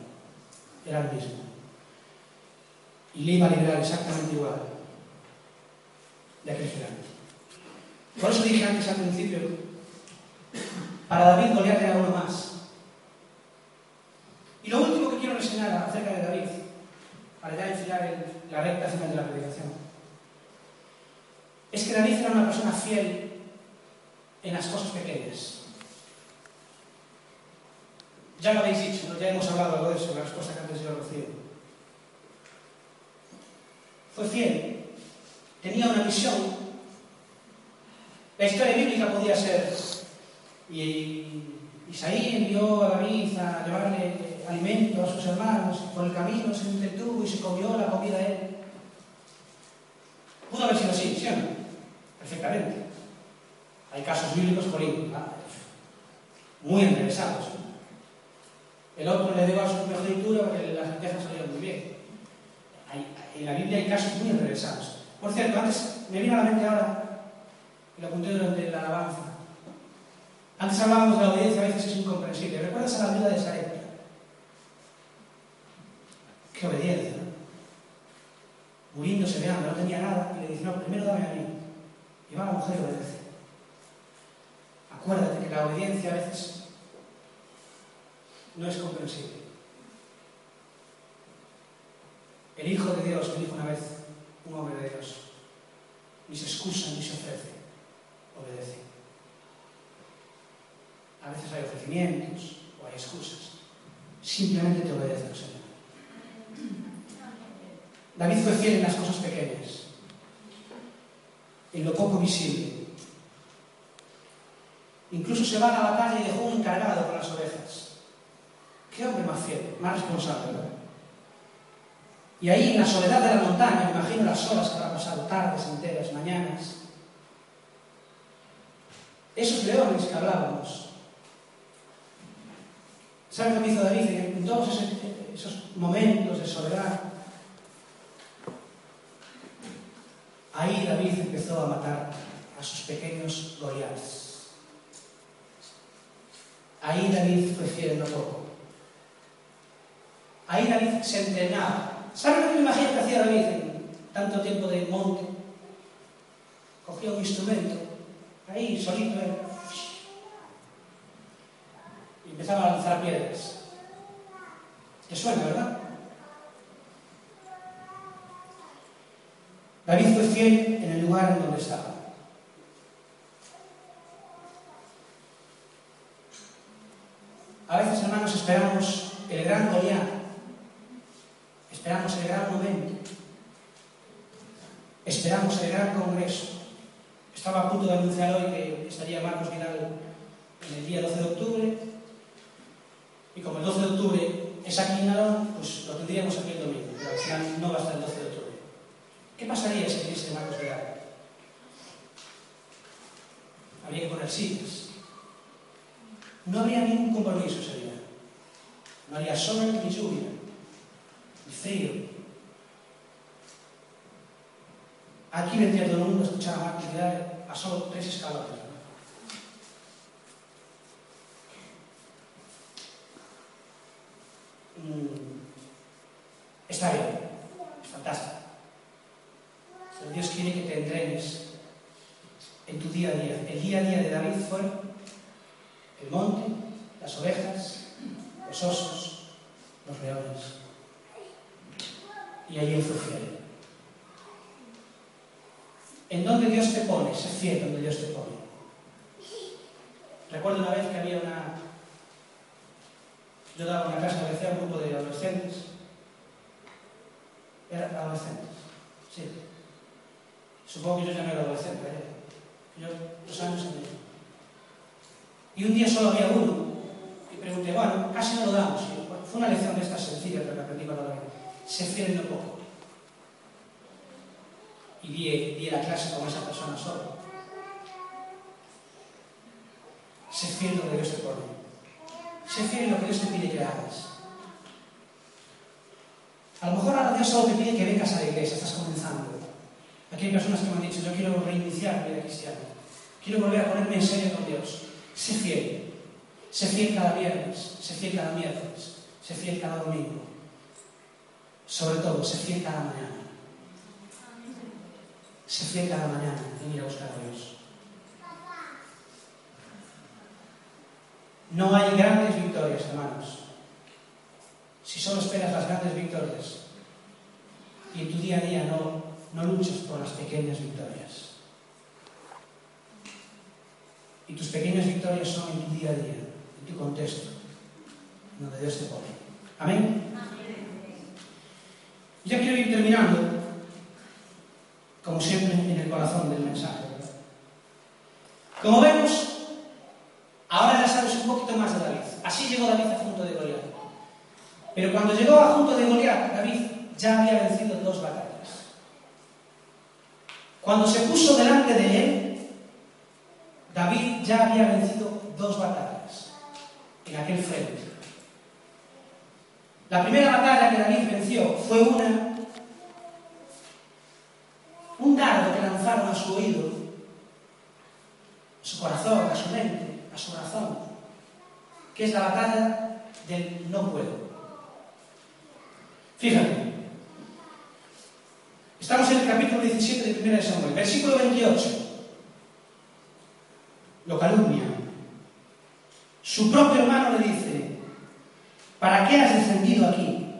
Era el mismo. Y le iba a librar exactamente igual de aquel gigante. Por eso dije antes al principio, para David Goliat era uno más. Lo último que quiero reseñar acerca de David, para ya enfilar la recta final de la predicación, es que David era una persona fiel en las cosas pequeñas. Ya lo habéis dicho, ¿no? ya hemos hablado algo de eso, la respuesta que antes yo recibo. Fue fiel, tenía una misión. La historia bíblica podía ser, y Isaí envió a David a llevarle alimento a sus hermanos, por el camino se entretuvo y se comió la comida él. Pudo haber sido así, ¿sí o no? Perfectamente. Hay casos bíblicos por ahí, muy interesados. El otro le dio a su primogenitura porque las riquezas salieron muy bien. en la Biblia hay casos muy interesados. Por cierto, antes me vino a la mente ahora, y lo apunté durante la alabanza. Antes hablábamos de la obediencia, a veces es incomprensible. ¿Recuerdas a la vida de Sarepta? Obediencia, ¿no? Muriéndose de hambre, no tenía nada, y le dice, no, primero dame a mí. Y va la mujer y obedece. Acuérdate que la obediencia a veces no es comprensible. El Hijo de Dios me dijo una vez, un hombre de Dios, ni se excusa ni se ofrece, obedece. A veces hay ofrecimientos o hay excusas. Simplemente te obedece al Señor. David fue fiel en las cosas pequeñas, en lo poco visible. Incluso se va a la batalla y dejó un encargado con las ovejas. Qué hombre más fiel, más responsable. ¿verdad? Y ahí en la soledad de la montaña, me imagino las horas que habrá pasado, tardes enteras, mañanas. Esos leones que hablábamos, ¿Sabe lo que hizo David, en todos esos, esos momentos de soledad, ahí David empezó a matar a sus pequeños Goliaths. Ahí David fue fiel en lo poco. Ahí David se entrenaba. ¿Saben lo que me imagino que hacía David en tanto tiempo de monte? Cogía un instrumento, ahí solito él. ¿eh? Empezaba a lanzar piedras. ¿Te suena, verdad? David fue fiel en el lugar en donde estaba. A veces, hermanos, esperamos el gran Goliat, esperamos el gran momento, esperamos el gran congreso. Estaba a punto de anunciar hoy que estaría Marcos Vidal en el día 12 de octubre, Y como el 12 de octubre es aquí en Arón, pues lo tendríamos aquí el domingo, pero al final no va a estar el 12 de octubre. ¿Qué pasaría si diese Marcos Vidal? Gales? Habría que poner sillas. No habría ningún compromiso ese día. No haría sol ni lluvia, ni frío. Aquí vendría todo el mundo a escuchar a Marcos Vidal a solo tres escalones. Mm, está bien, es fantástico. Pero Dios quiere que te entrenes en tu día a día. El día a día de David fue el monte, las ovejas, los osos, los leones. Y allí él fue fiel. En donde Dios te pone, sé fiel donde Dios te pone. Recuerdo una vez que había una. Yo daba una casa que hacía un grupo de adolescentes. Eran adolescentes, sí. Supongo que yo ya no era adolescente, ¿eh? yo dos años y medio. Y un día solo había uno. Y pregunté, bueno, casi no lo damos. Bueno, fue una lección de estas sencillas, pero que aprendí para la vida. Se fiel en lo poco. Y di, di la clase con esa persona solo. Sé fiel lo que Dios te pone. Sé fiel en lo que Dios te pide que hagas. A lo mejor ahora Dios solo te pide que vengas a la iglesia, estás comenzando. Aquí hay personas que me han dicho, yo quiero reiniciar mi vida cristiana. Quiero volver a ponerme en serio con Dios. Sé fiel. Sé fiel cada viernes. Sé fiel cada miércoles. Sé fiel cada domingo. Sobre todo, sé fiel cada mañana. Sé fiel cada mañana en ir a buscar a Dios. No hay grandes victorias, hermanos. Si solo esperas las grandes victorias y en tu día a día no, no luchas por las pequeñas victorias. Y tus pequeñas victorias son en tu día a día, en tu contexto, donde Dios te pone. Amén. Ya quiero ir terminando, como siempre, en el corazón del mensaje. Como vemos, ahora ya sabes un poquito más de David. Así llegó David a junto de Goliat. Pero cuando llegó a junto de Goliat, David ya había vencido dos batallas. Cuando se puso delante de él, David ya había vencido dos batallas en aquel frente. La primera batalla que David venció fue una, un dardo que lanzaron a su oído, a su corazón, a su mente, a su razón, que es la batalla del no puedo. Fíjate, Estamos en el capítulo 17 de 1 de Samuel, versículo 28. Lo calumnia. Su propio hermano le dice, ¿para qué has descendido aquí?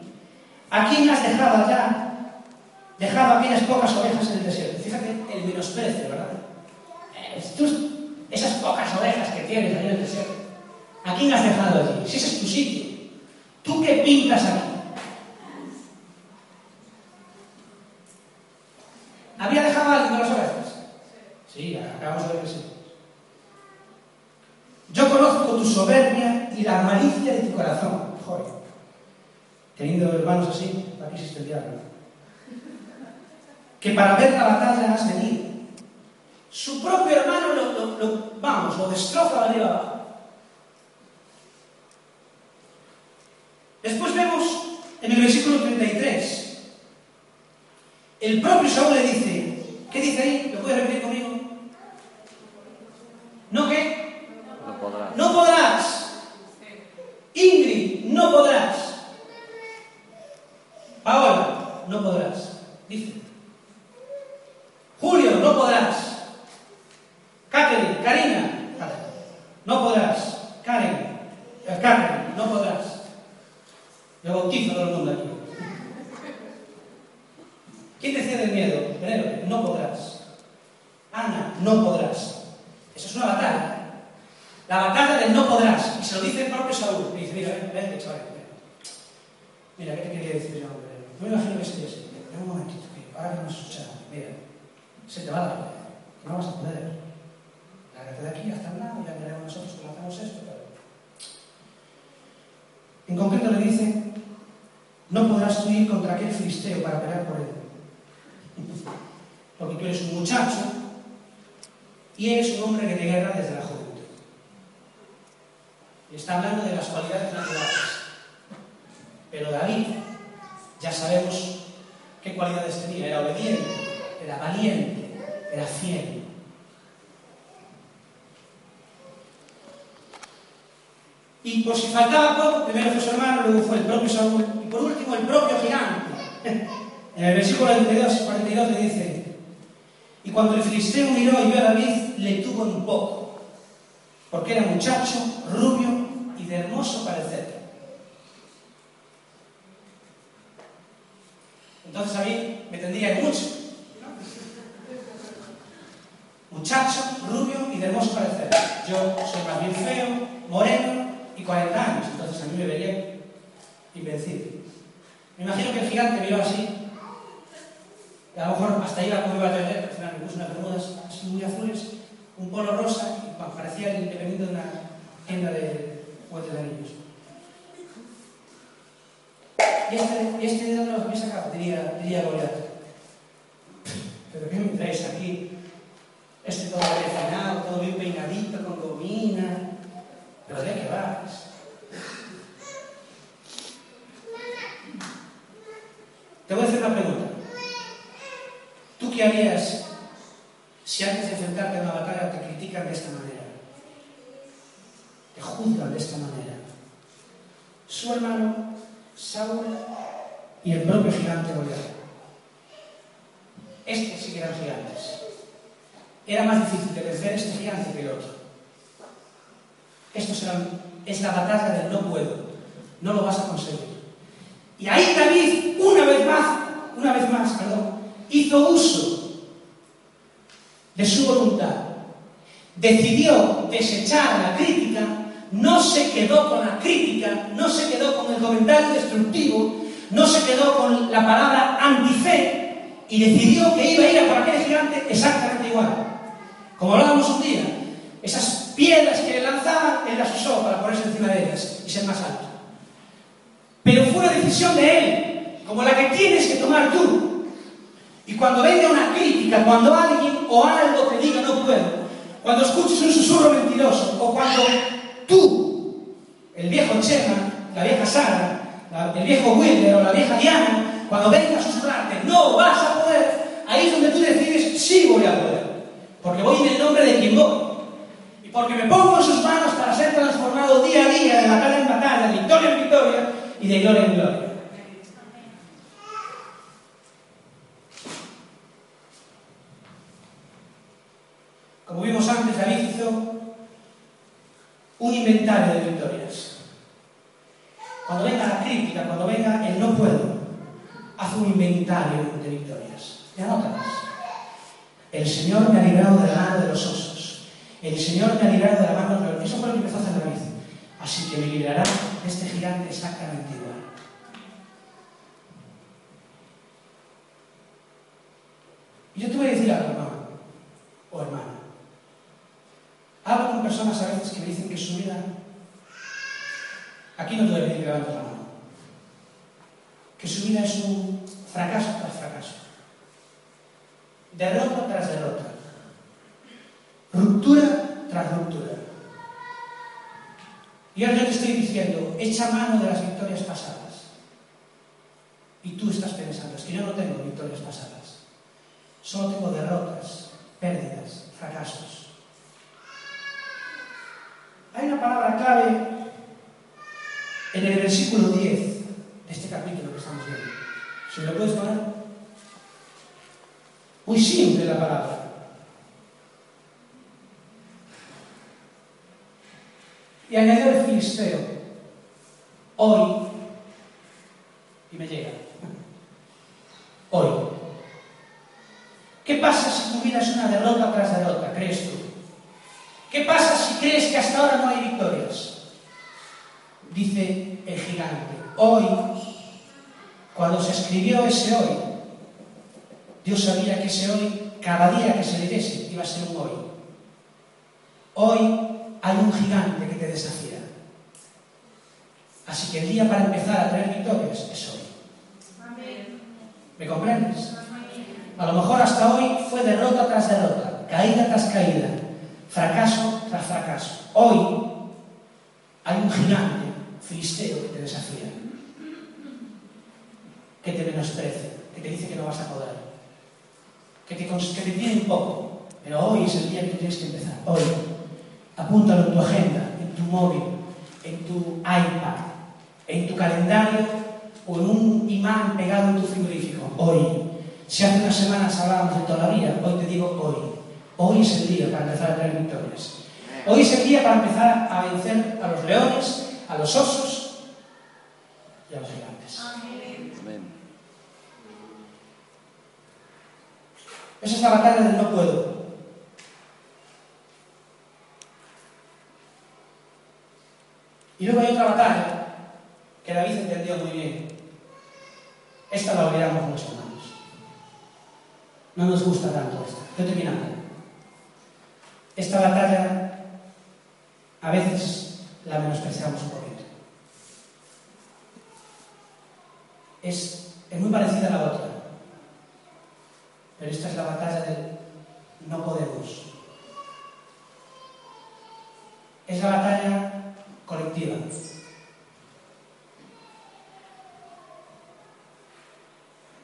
¿A quién has dejado allá? Dejado aquellas pocas ovejas en el desierto. Fíjate el menosprecio, ¿verdad? Esas pocas ovejas que tienes ahí en el desierto. ¿A quién has dejado allí? Si ese es tu sitio. ¿Tú qué pintas aquí? ¿Había dejado a alguien con las ovejas? Sí, acabamos de ver que sí. Yo conozco tu soberbia y la malicia de tu corazón. Joder. Teniendo hermanos así, aquí existe el diablo. Que para ver la batalla has venido. su propio hermano lo, lo, lo, vamos, lo destroza de arriba abajo. Después vemos en el versículo 33, el propio Saúl le dice, ¿qué dice ahí? ¿Lo puedes repetir conmigo? ¿No qué? Ya sabemos qué cualidades tenía. Era obediente, era valiente, era fiel. Y por si faltaba poco, primero fue su hermano, luego fue el propio Saúl, y por último el propio gigante. En el versículo 42, 42 le dice, y cuando el filisteo miró y vio a David, le tuvo un poco, porque era muchacho, rubio y de hermoso parecer. Entonces a mí me tendría mucho. Muchacho, rubio y de hermoso parecer. Yo soy más bien feo, moreno y 40 años, entonces a mí me vería invencible. Me imagino que el gigante miró así, y a lo mejor hasta iba como iba a tener, al final me puso unas bermudas así muy azules, un polo rosa, y pa- parecía el de una tienda de juguetes de niños. y este, y este de dónde lo habéis sacado? Diría, diría Goliat. ¿Pero qué me traes aquí? Este todo refinado, todo bien peinadito, con gomina. ¿Pero de qué vas? Te voy a hacer una pregunta. ¿Tú qué harías si antes de enfrentarte a una batalla te critican de esta manera? Te juzgan de esta manera. Su hermano Saúl y el propio gigante Goliat. Estos sí que eran gigantes. Era más difícil de vencer este gigante que el otro. Eran, es la batalla del no puedo. No lo vas a conseguir. Y ahí David, una vez más, una vez más, perdón, hizo uso de su voluntad. Decidió desechar la crítica, no se quedó con la crítica, no se quedó con el comentario destructivo, no se quedó con la palabra antife y decidió que iba a ir a por aquel gigante exactamente igual. Como hablábamos un día, esas piedras que le lanzaban, él las usó para ponerse encima de ellas y ser más alto. Pero fue una decisión de él, como la que tienes que tomar tú. Y cuando venga una crítica, cuando alguien o algo te diga no puedo, cuando escuches un susurro mentiroso, o cuando tú, el viejo Chema, la vieja Sara, el viejo Wilder o la vieja Diana, cuando venga a susurrarte, no vas a poder, ahí es donde tú decides, sí voy a poder. Porque voy en el nombre de quien voy. Y porque me pongo en sus manos para ser transformado día a día, de batalla en batalla, de victoria en victoria y de gloria en gloria. Como vimos antes, David hizo un inventario de victorias. Cuando venga la crítica, cuando venga el no puedo, haz un inventario de victorias. Y anótalas. El Señor me ha librado de la mano de los osos. El Señor me ha librado de la mano de los... Eso fue lo que empezó a hacer David. Así que me librará de este gigante exactamente igual. Y yo te voy a decir algo, hermano o hermana. Hablo con personas que dicen que su vida. Aquí no te voy a pedir que levantes la mano. Que su vida es un fracaso tras fracaso. Derrota tras derrota. Ruptura tras ruptura. Y ahora yo te estoy diciendo, echa mano de las victorias pasadas. Y tú estás pensando, es que yo no tengo victorias pasadas. Solo tengo derrotas, pérdidas, fracasos. Hay una palabra clave en el versículo 10 de este capítulo que estamos viendo. ¿Se lo puedes poner? Muy simple la palabra. Y añadió el filisteo, hoy, y me llega, hoy. ¿Qué pasa si tu vida es una derrota tras derrota, crees tú? ¿Qué pasa si crees que hasta ahora no hay victorias? Dice el gigante, hoy, cuando se escribió ese hoy, Dios sabía que ese hoy, cada día que se leyese, iba a ser un hoy. Hoy hay un gigante que te desafía. Así que el día para empezar a tener victorias es hoy. ¿Me comprendes? A lo mejor hasta hoy fue derrota tras derrota, caída tras caída, fracaso tras fracaso. Hoy hay un gigante filisteo que te desafía, que te menosprecia, que te dice que no vas a poder, que te, que te tiene un poco, pero hoy es el día que tienes que empezar. Hoy, apúntalo en tu agenda, en tu móvil, en tu iPad, en tu calendario o en un imán pegado en tu frigorífico. Hoy, si hace unas semanas hablábamos de todavía, hoy te digo hoy. Hoy es el día para empezar a tener victorias. Hoy es el día para empezar a vencer a los leones, a los osos y a los gigantes. Amén. Esa es la batalla del no puedo. Y luego hay otra batalla que David entendió muy bien. Esta la olvidamos mucho, hermanos. No nos gusta tanto esta. Yo terminando. Esta batalla a veces la menospreciamos un poquito. Es, es muy parecida a la otra. Pero esta es la batalla del no podemos. Es la batalla colectiva.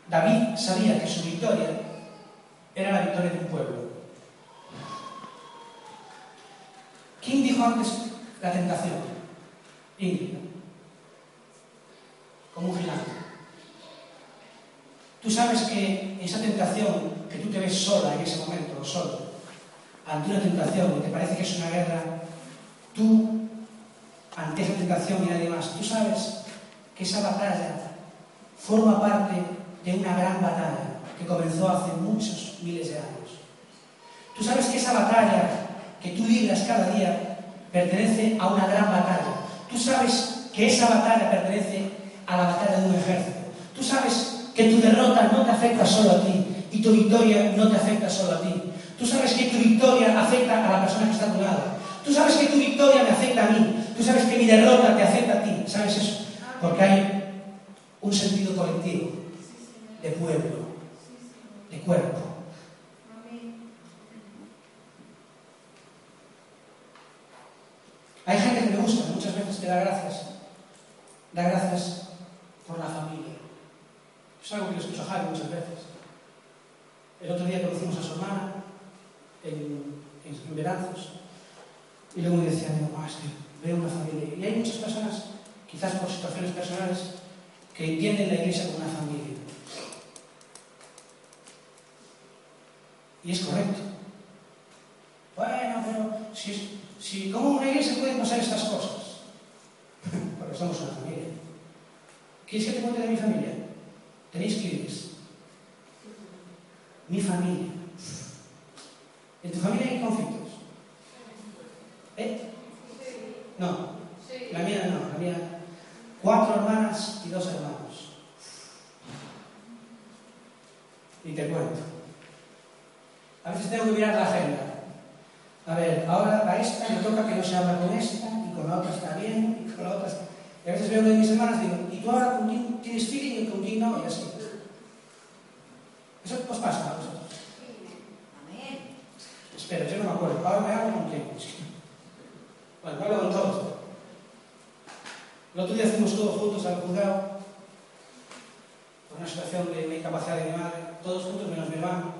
David sabía que su victoria era la victoria de un pueblo. dijo antes, la tentación. Ígnita. Como un gigante. Tú sabes que esa tentación, que tú te ves sola en ese momento, o solo, ante una tentación que te parece que es una guerra, tú, ante esa tentación y nadie más, tú sabes que esa batalla forma parte de una gran batalla que comenzó hace muchos miles de años. Tú sabes que esa batalla que tú libras cada día pertenece a una gran batalla. Tú sabes que esa batalla pertenece a la batalla de un ejército. Tú sabes que tu derrota no te afecta solo a ti y tu victoria no te afecta solo a ti. Tú sabes que tu victoria afecta a la persona que está a tu lado. Tú sabes que tu victoria me afecta a mí. Tú sabes que mi derrota te afecta a ti. ¿Sabes eso? Porque hay un sentido colectivo de pueblo, de cuerpo. Hay gente que me gusta, muchas veces que da gracias. Da gracias por la familia. Es algo que le escucho a Javi muchas veces. El otro día conocimos a su hermana en, en, Beranzos y luego me decía, ah, es que veo una familia. Y hay muchas personas, quizás por situaciones personales, que entienden la iglesia como una familia. Y es correcto. Si, si ¿cómo una iglesia puede pasar estas cosas? Porque somos una familia. ¿Quieres que te cuente de mi familia? ¿Tenéis clientes? Mi familia. ¿En tu familia hay conflictos? ¿Eh? No. La mía no, la mía. Cuatro hermanas y dos hermanos. Y te cuento. A veces tengo que mirar la agenda. A ver, ahora a esta me toca que no se habla con esta, y con la otra está bien, y con la otra está... Y a veces veo de mis hermanas y digo, ¿y tú ahora con quién tienes feeling y con quién no? Y así. ¿Eso os pasa a vosotros? Amén. Espera, yo no me acuerdo. Ahora me hablo con quién. Bueno, me hablo con todos. El otro día fuimos todos juntos al juzgado por una situación de incapacidad de mi madre, todos juntos menos mi hermano.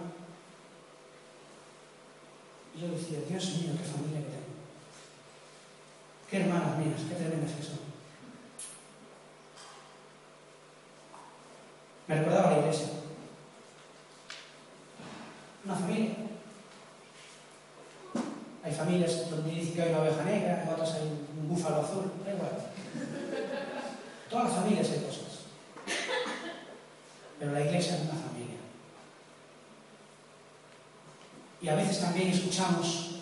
Y yo decía, Dios mío, qué familia que tengo. Qué hermanas mías, qué tremendas que son. Me recordaba la iglesia. Una familia. Hay familias donde dice que hay una oveja negra, en otras hay un búfalo azul, da igual. Todas las familias hay cosas. Pero la iglesia es una familia. Y a veces también escuchamos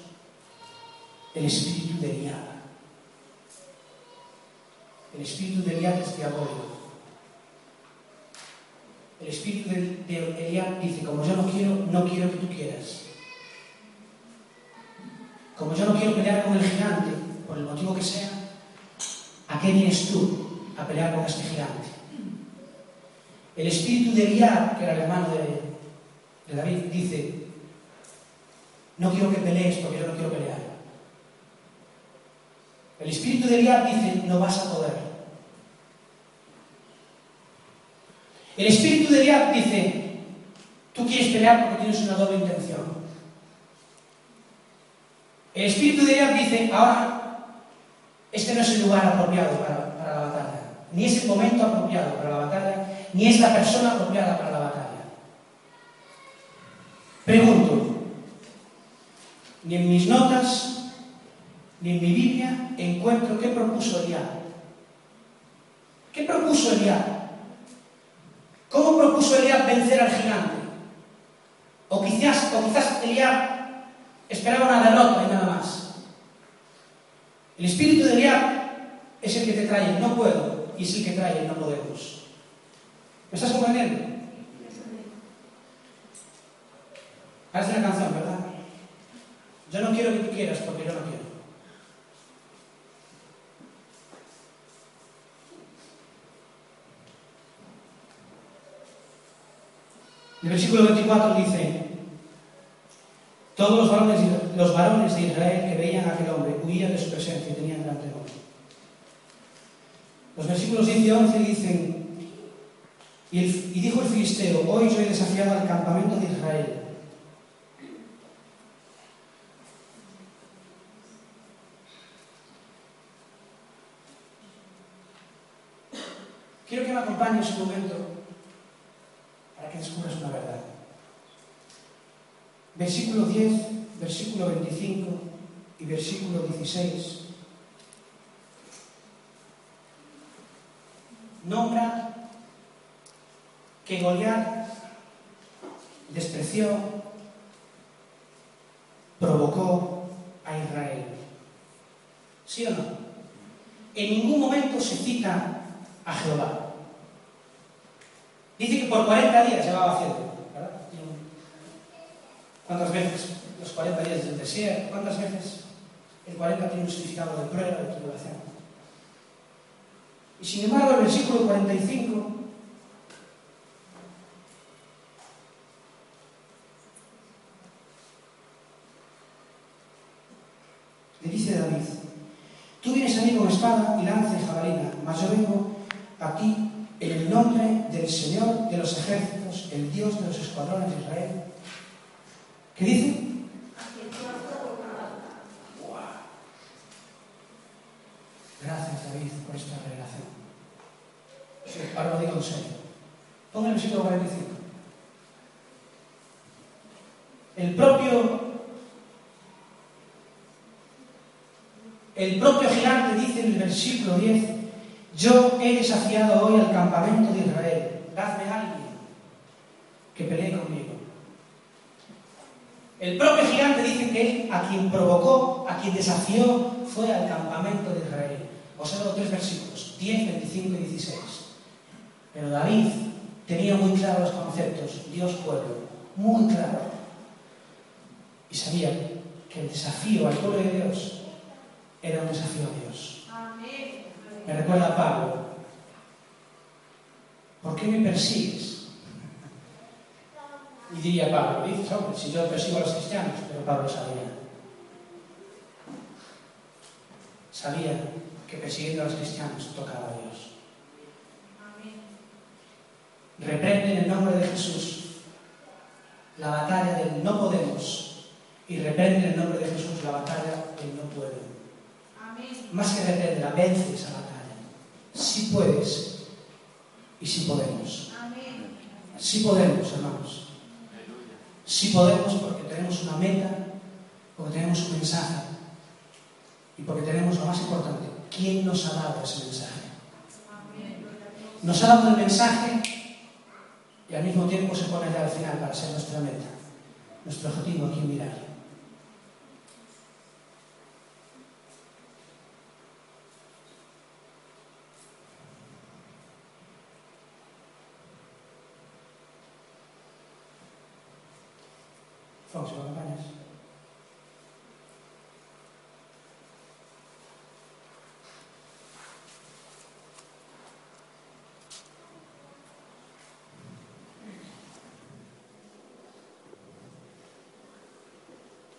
el espíritu de Eliab. El espíritu de Eliab es diabólico. El espíritu de, de Eliab dice, como yo no quiero, no quiero que tú quieras. Como yo no quiero pelear con el gigante, por el motivo que sea, ¿a qué vienes tú a pelear con este gigante? El espíritu de Eliab, que era el hermano de, David, dice, no quiero que pelees porque yo no quiero pelear. El espíritu de Eliab dice, no vas a poder. El espíritu de Eliab dice, tú quieres pelear porque tienes una doble intención. El espíritu de Eliab dice, ahora, este no es el lugar apropiado para, la batalla, ni es el momento apropiado para la batalla, ni es la persona apropiada para la batalla. Pregunto, ni en mis notas, ni en mi Biblia encuentro qué propuso Eliab. ¿Qué propuso Eliab? ¿Cómo propuso Eliab vencer al gigante? O quizás, o quizás Eliab esperaba una derrota y nada más. El espíritu de Eliab es el que te trae no puedo y es el que trae no podemos. ¿Me estás comprendiendo? Parece una canción, ¿verdad? Yo no quiero que tú quieras porque yo no quiero. El versículo 24 dice, todos los varones, los varones de Israel que veían a aquel hombre huían de su presencia y tenían gran temor. Los versículos 10 y 11 dicen, y, dijo el filisteo, hoy yo he desafiado al campamento de Israel. Quiero que me acompañes un momento para que descubras una verdad. Versículo 10, versículo 25 y versículo 16 nombra que Goliat despreció, provocó a Israel. ¿Sí o no? En ningún momento se cita a Jehová. Dice que por 40 días llevaba haciendo. ¿Cuántas veces los 40 días del desierto? ¿Cuántas veces el 40 tiene un significado de prueba, de tribulación? Y sin embargo, el versículo 45 le dice a David, tú vienes a mí con espada y lanza y jabalina, mas yo vengo a ti en el nombre del Señor de los ejércitos, el Dios de los escuadrones de Israel, ¿Qué dice? Gracias, David, por esta revelación. Sí, ahora lo digo en serio. El versículo 45. El propio, el propio gigante dice en el versículo 10, yo he desafiado hoy al campamento de Israel. Dadme a alguien que pelee conmigo. El propio gigante dice que él, a quien provocó, a quien desafió, fue al campamento de Israel. Observo tres versículos, 10, 25 y 16. Pero David tenía muy claros los conceptos, Dios pueblo, muy claro. sabía que el desafío al pueblo de Dios era un desafío a Dios. Me recuerda a Pablo. ¿Por qué me persigues? Y diría Pablo, dices, hombre, si yo persigo a los cristianos, pero Pablo sabía. Sabía que persiguiendo a los cristianos tocaba a Dios. Reprende en el nombre de Jesús la batalla del no podemos y reprende en el nombre de Jesús la batalla del no puedo. Amén. Más que reprenderla, vence esa batalla. Si puedes y si podemos. Amén. Si podemos, hermanos. Si podemos porque tenemos una meta, porque tenemos un mensaje y porque tenemos lo más importante, ¿quién nos ha dado ese mensaje? Nos ha dado el mensaje y al mismo tiempo se pone al final para ser nuestra meta, nuestro objetivo aquí mirar.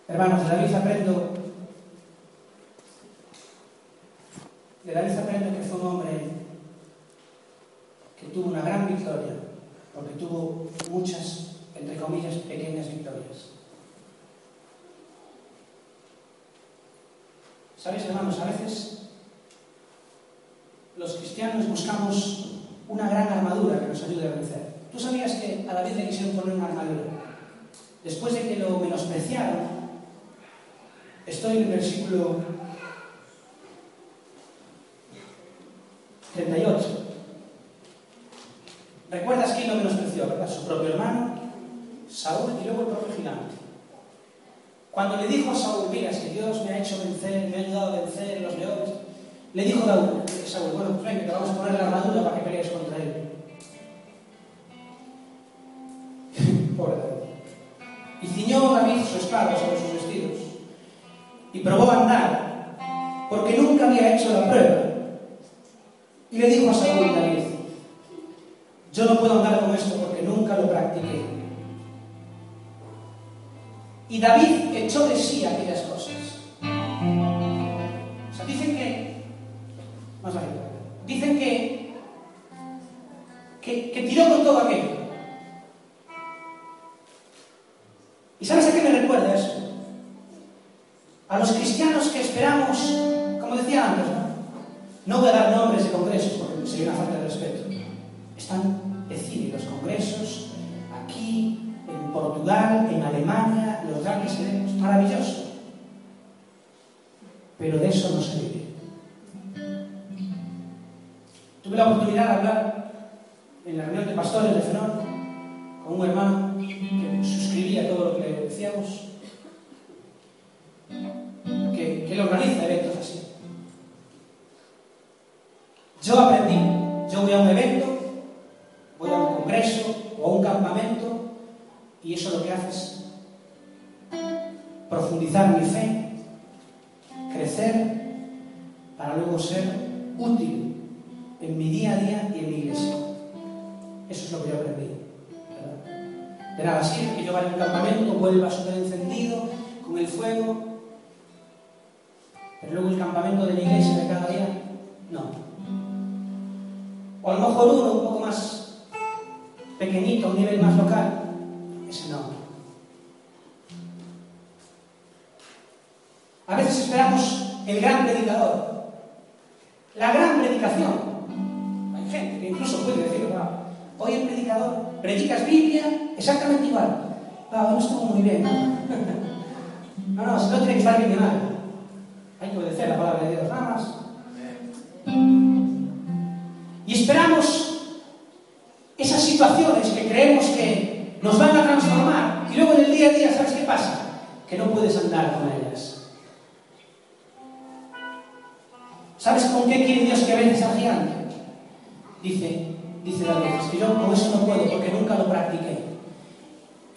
Hermanos, de David aprendo. De David aprendo que fue un hombre que tuvo una gran victoria, porque tuvo muchas, entre comillas, pequeñas victorias. ¿Sabéis, hermanos? A veces los cristianos buscamos una gran armadura que nos ayude a vencer. ¿Tú sabías que a David le quisieron poner una armadura? Después de que lo menospreciaron, Estoy en el versículo 38. ¿Recuerdas quién lo menospreció, verdad? Su propio hermano, Saúl y luego el propio gigante. Cuando le dijo a Saúl, mira, es que Dios me ha hecho vencer, me ha ayudado a vencer los leones, le dijo Daúl, Saúl, bueno, pues venga, te vamos a poner la armadura para que pelees contra él. Pobre David. Y ciñó David su espada sobre sus y probó a andar, porque nunca había hecho la prueba. Y le dijo a Saúl David, yo no puedo andar con esto porque nunca lo practiqué. Y David echó de sí aquellas cosas. O sea, dicen que, más allá, dicen que, que, que tiró con todo aquello. No voy a dar nombres de congresos porque sería una falta de respeto. Están decididos los congresos aquí, en Portugal, en Alemania, los grandes eventos, maravilloso. Pero de eso no se vive. Tuve la oportunidad de hablar en la reunión de pastores de Fenor con un hermano que suscribía todo lo que le decíamos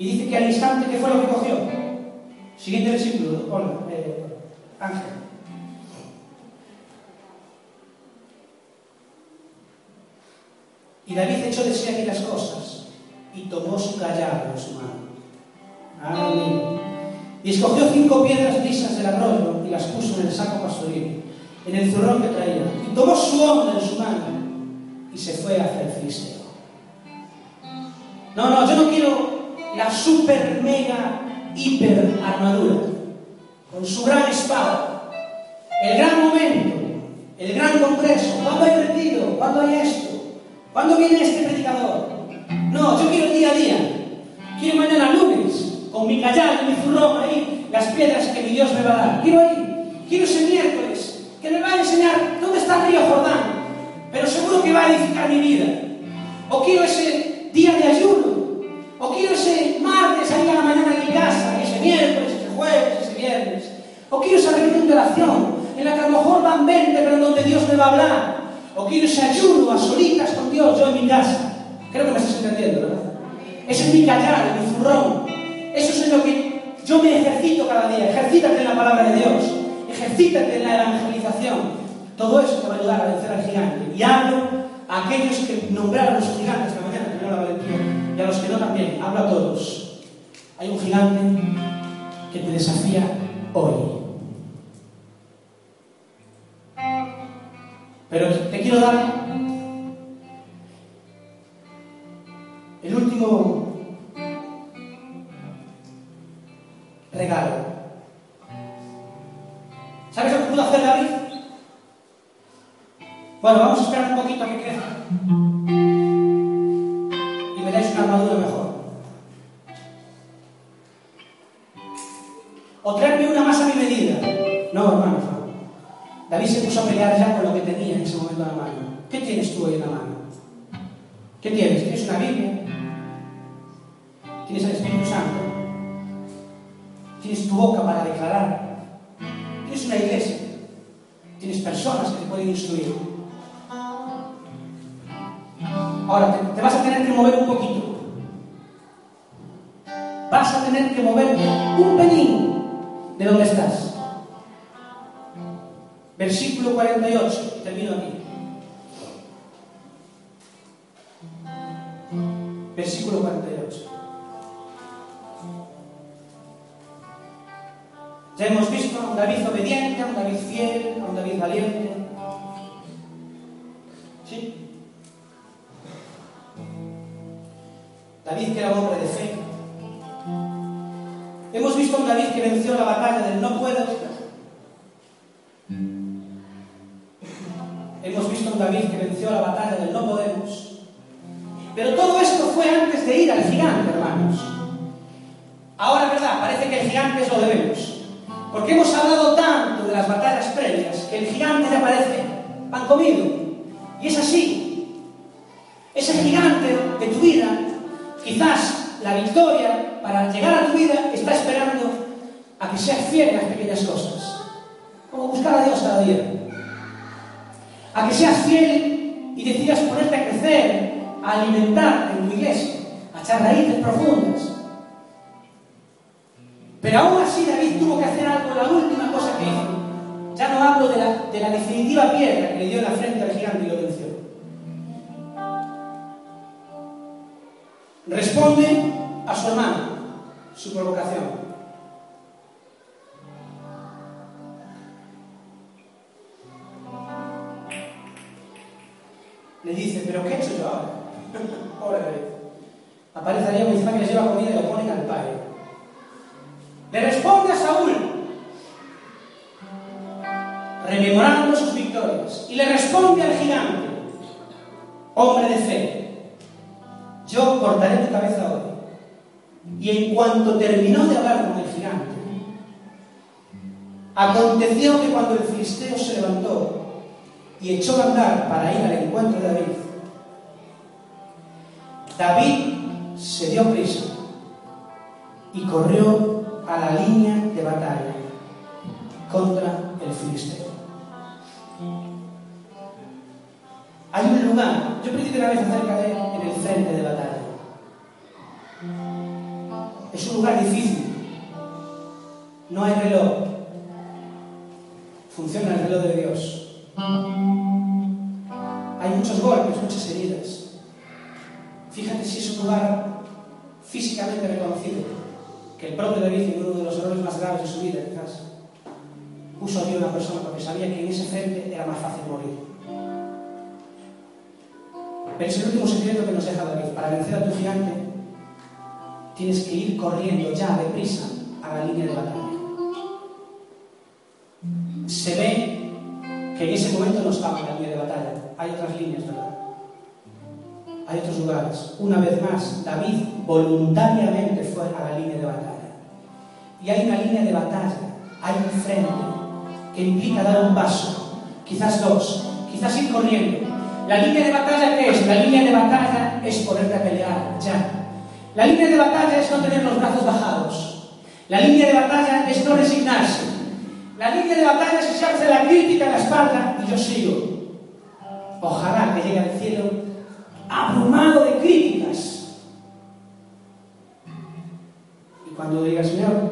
Y dice que al instante, ¿qué fue lo que cogió? Siguiente versículo, hola, eh, Ángel. Y David echó de sí aquellas cosas y tomó su callado en su mano. Y escogió cinco piedras lisas del arroyo y las puso en el saco pastoril, en el zurrón que traía. Y tomó su onda en su mano y se fue hacia el filisteo. No, no, yo no quiero la super, mega, hiper armadura, con su gran espada, el gran momento, el gran congreso. ¿Cuándo hay retiro? ¿Cuándo hay esto? ¿Cuándo viene este predicador? No, yo quiero día a día. Quiero mañana lunes, con mi callado y mi zurrón ahí, las piedras que mi Dios me va a dar. Quiero ahí. Quiero ese miércoles, que me va a enseñar dónde está el río Jordán, pero seguro que va a edificar mi vida. O quiero ese día de ayuno, o quiero ese martes ahí a la mañana en mi casa, ese miércoles, ese jueves, ese viernes. O quiero esa reunión de oración, en la que a lo mejor van 20, pero en donde Dios me va a hablar. O quiero ese ayuno a solitas con Dios, yo en mi casa. Creo que me estás entendiendo, ¿verdad? Ese es mi callar, mi zurrón. Eso es en lo que yo me ejercito cada día. Ejercítate en la palabra de Dios. Ejercítate en la evangelización. Todo eso te va a ayudar a vencer al gigante. Y hablo a aquellos que nombraron los gigantes esta mañana, que no la valentía, y a los que no también. Hablo a todos. Hay un gigante que te desafía hoy. Pero te quiero dar el último regalo. ¿Sabes lo que pudo hacer David? Bueno, vamos a esperar un poquito a que crezca. Se puso a pelear ya con lo que tenía en ese momento en la mano. ¿Qué tienes tú ahí en la mano? ¿Qué tienes? ¿Tienes una Biblia? ¿Tienes el Espíritu Santo? ¿Tienes tu boca para declarar? ¿Tienes una iglesia? ¿Tienes personas que te pueden instruir? Ahora, te, te vas a tener que mover un poquito. Vas a tener que moverte un pelín de donde estás. Versículo 48, termino aquí. Versículo 48. Ya hemos visto a un David obediente, a un David fiel, a un David valiente. ¿Sí? David que era hombre de fe. Hemos visto a un David que venció la batalla del no puedo. David que venció la batalla del no podemos. Pero todo esto fue antes de ir al gigante, hermanos. Ahora, ¿verdad? Parece que el gigante es lo debemos. Porque hemos hablado tanto de las batallas previas que el gigante ya parece pan comido. Y es así. Ese gigante de tu vida, quizás la victoria para llegar a tu vida está esperando a que seas fiel en las pequeñas cosas. Como buscar a Dios cada día. A que seas fiel y decidas ponerte a crecer, a alimentarte en tu iglesia, a echar raíces profundas. Pero aún así David tuvo que hacer algo, la última cosa que hizo. Ya no hablo de la, de la definitiva piedra que le dio en la frente al gigante y lo venció. Responde a su hermano, su provocación. ¿Pero qué he hecho yo ahora? Pobre David. Aparece allá un que les lleva comida y lo ponen al padre. Le responde a Saúl, rememorando sus victorias, y le responde al gigante, hombre de fe, yo cortaré tu cabeza hoy. Y en cuanto terminó de hablar con el gigante, aconteció que cuando el filisteo se levantó y echó a andar para ir al encuentro de David, David se dio prisa y corrió a la línea de batalla contra el filisteo. Hay un lugar, yo prediqué una vez acerca de él en el frente de batalla. Es un lugar difícil. No hay reloj. Funciona el reloj de Dios. Hay muchos golpes, muchas heridas. Fíjate si es un lugar físicamente reconocido, que el propio David, en uno de los errores más graves de su vida, quizás, puso allí una persona porque sabía que en ese frente era más fácil morir. Pero es el último secreto que nos deja David. Para vencer a tu gigante, tienes que ir corriendo ya deprisa a la línea de batalla. Se ve que en ese momento no estaba en la línea de batalla. Hay otras líneas, ¿verdad? Hay otros lugares. Una vez más, David voluntariamente fue a la línea de batalla. Y hay una línea de batalla, hay un frente que implica dar un paso, quizás dos, quizás ir corriendo. La línea de batalla, ¿qué es? La línea de batalla es ponerte a pelear, ya. La línea de batalla es no tener los brazos bajados. La línea de batalla es no resignarse. La línea de batalla es echarse la crítica en la espalda y yo sigo. Ojalá que llegue al cielo abrumado de críticas. Y cuando diga, Señor,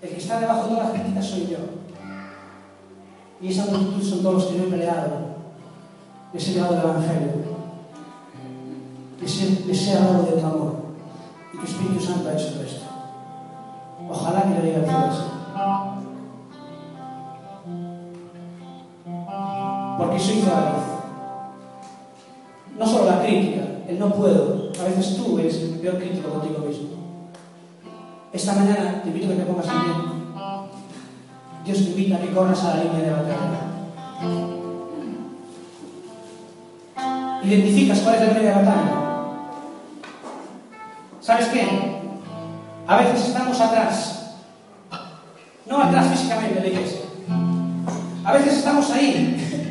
el que está debajo de todas las críticas soy yo. Y esa multitud son todos los que yo he peleado. Les he llevado el Evangelio. Les he, les he hablado de tu amor. Y tu Espíritu Santo ha hecho el resto. Ojalá que al cielo así. Porque soy David. No solo la crítica, el no puedo. A veces tú eres el peor crítico contigo mismo. Esta mañana te invito a que te pongas en. Dios te invita a que corras a la línea de batalla. Identificas cuál es la línea de batalla. ¿Sabes qué? A veces estamos atrás. No atrás físicamente de la iglesia. A veces estamos ahí.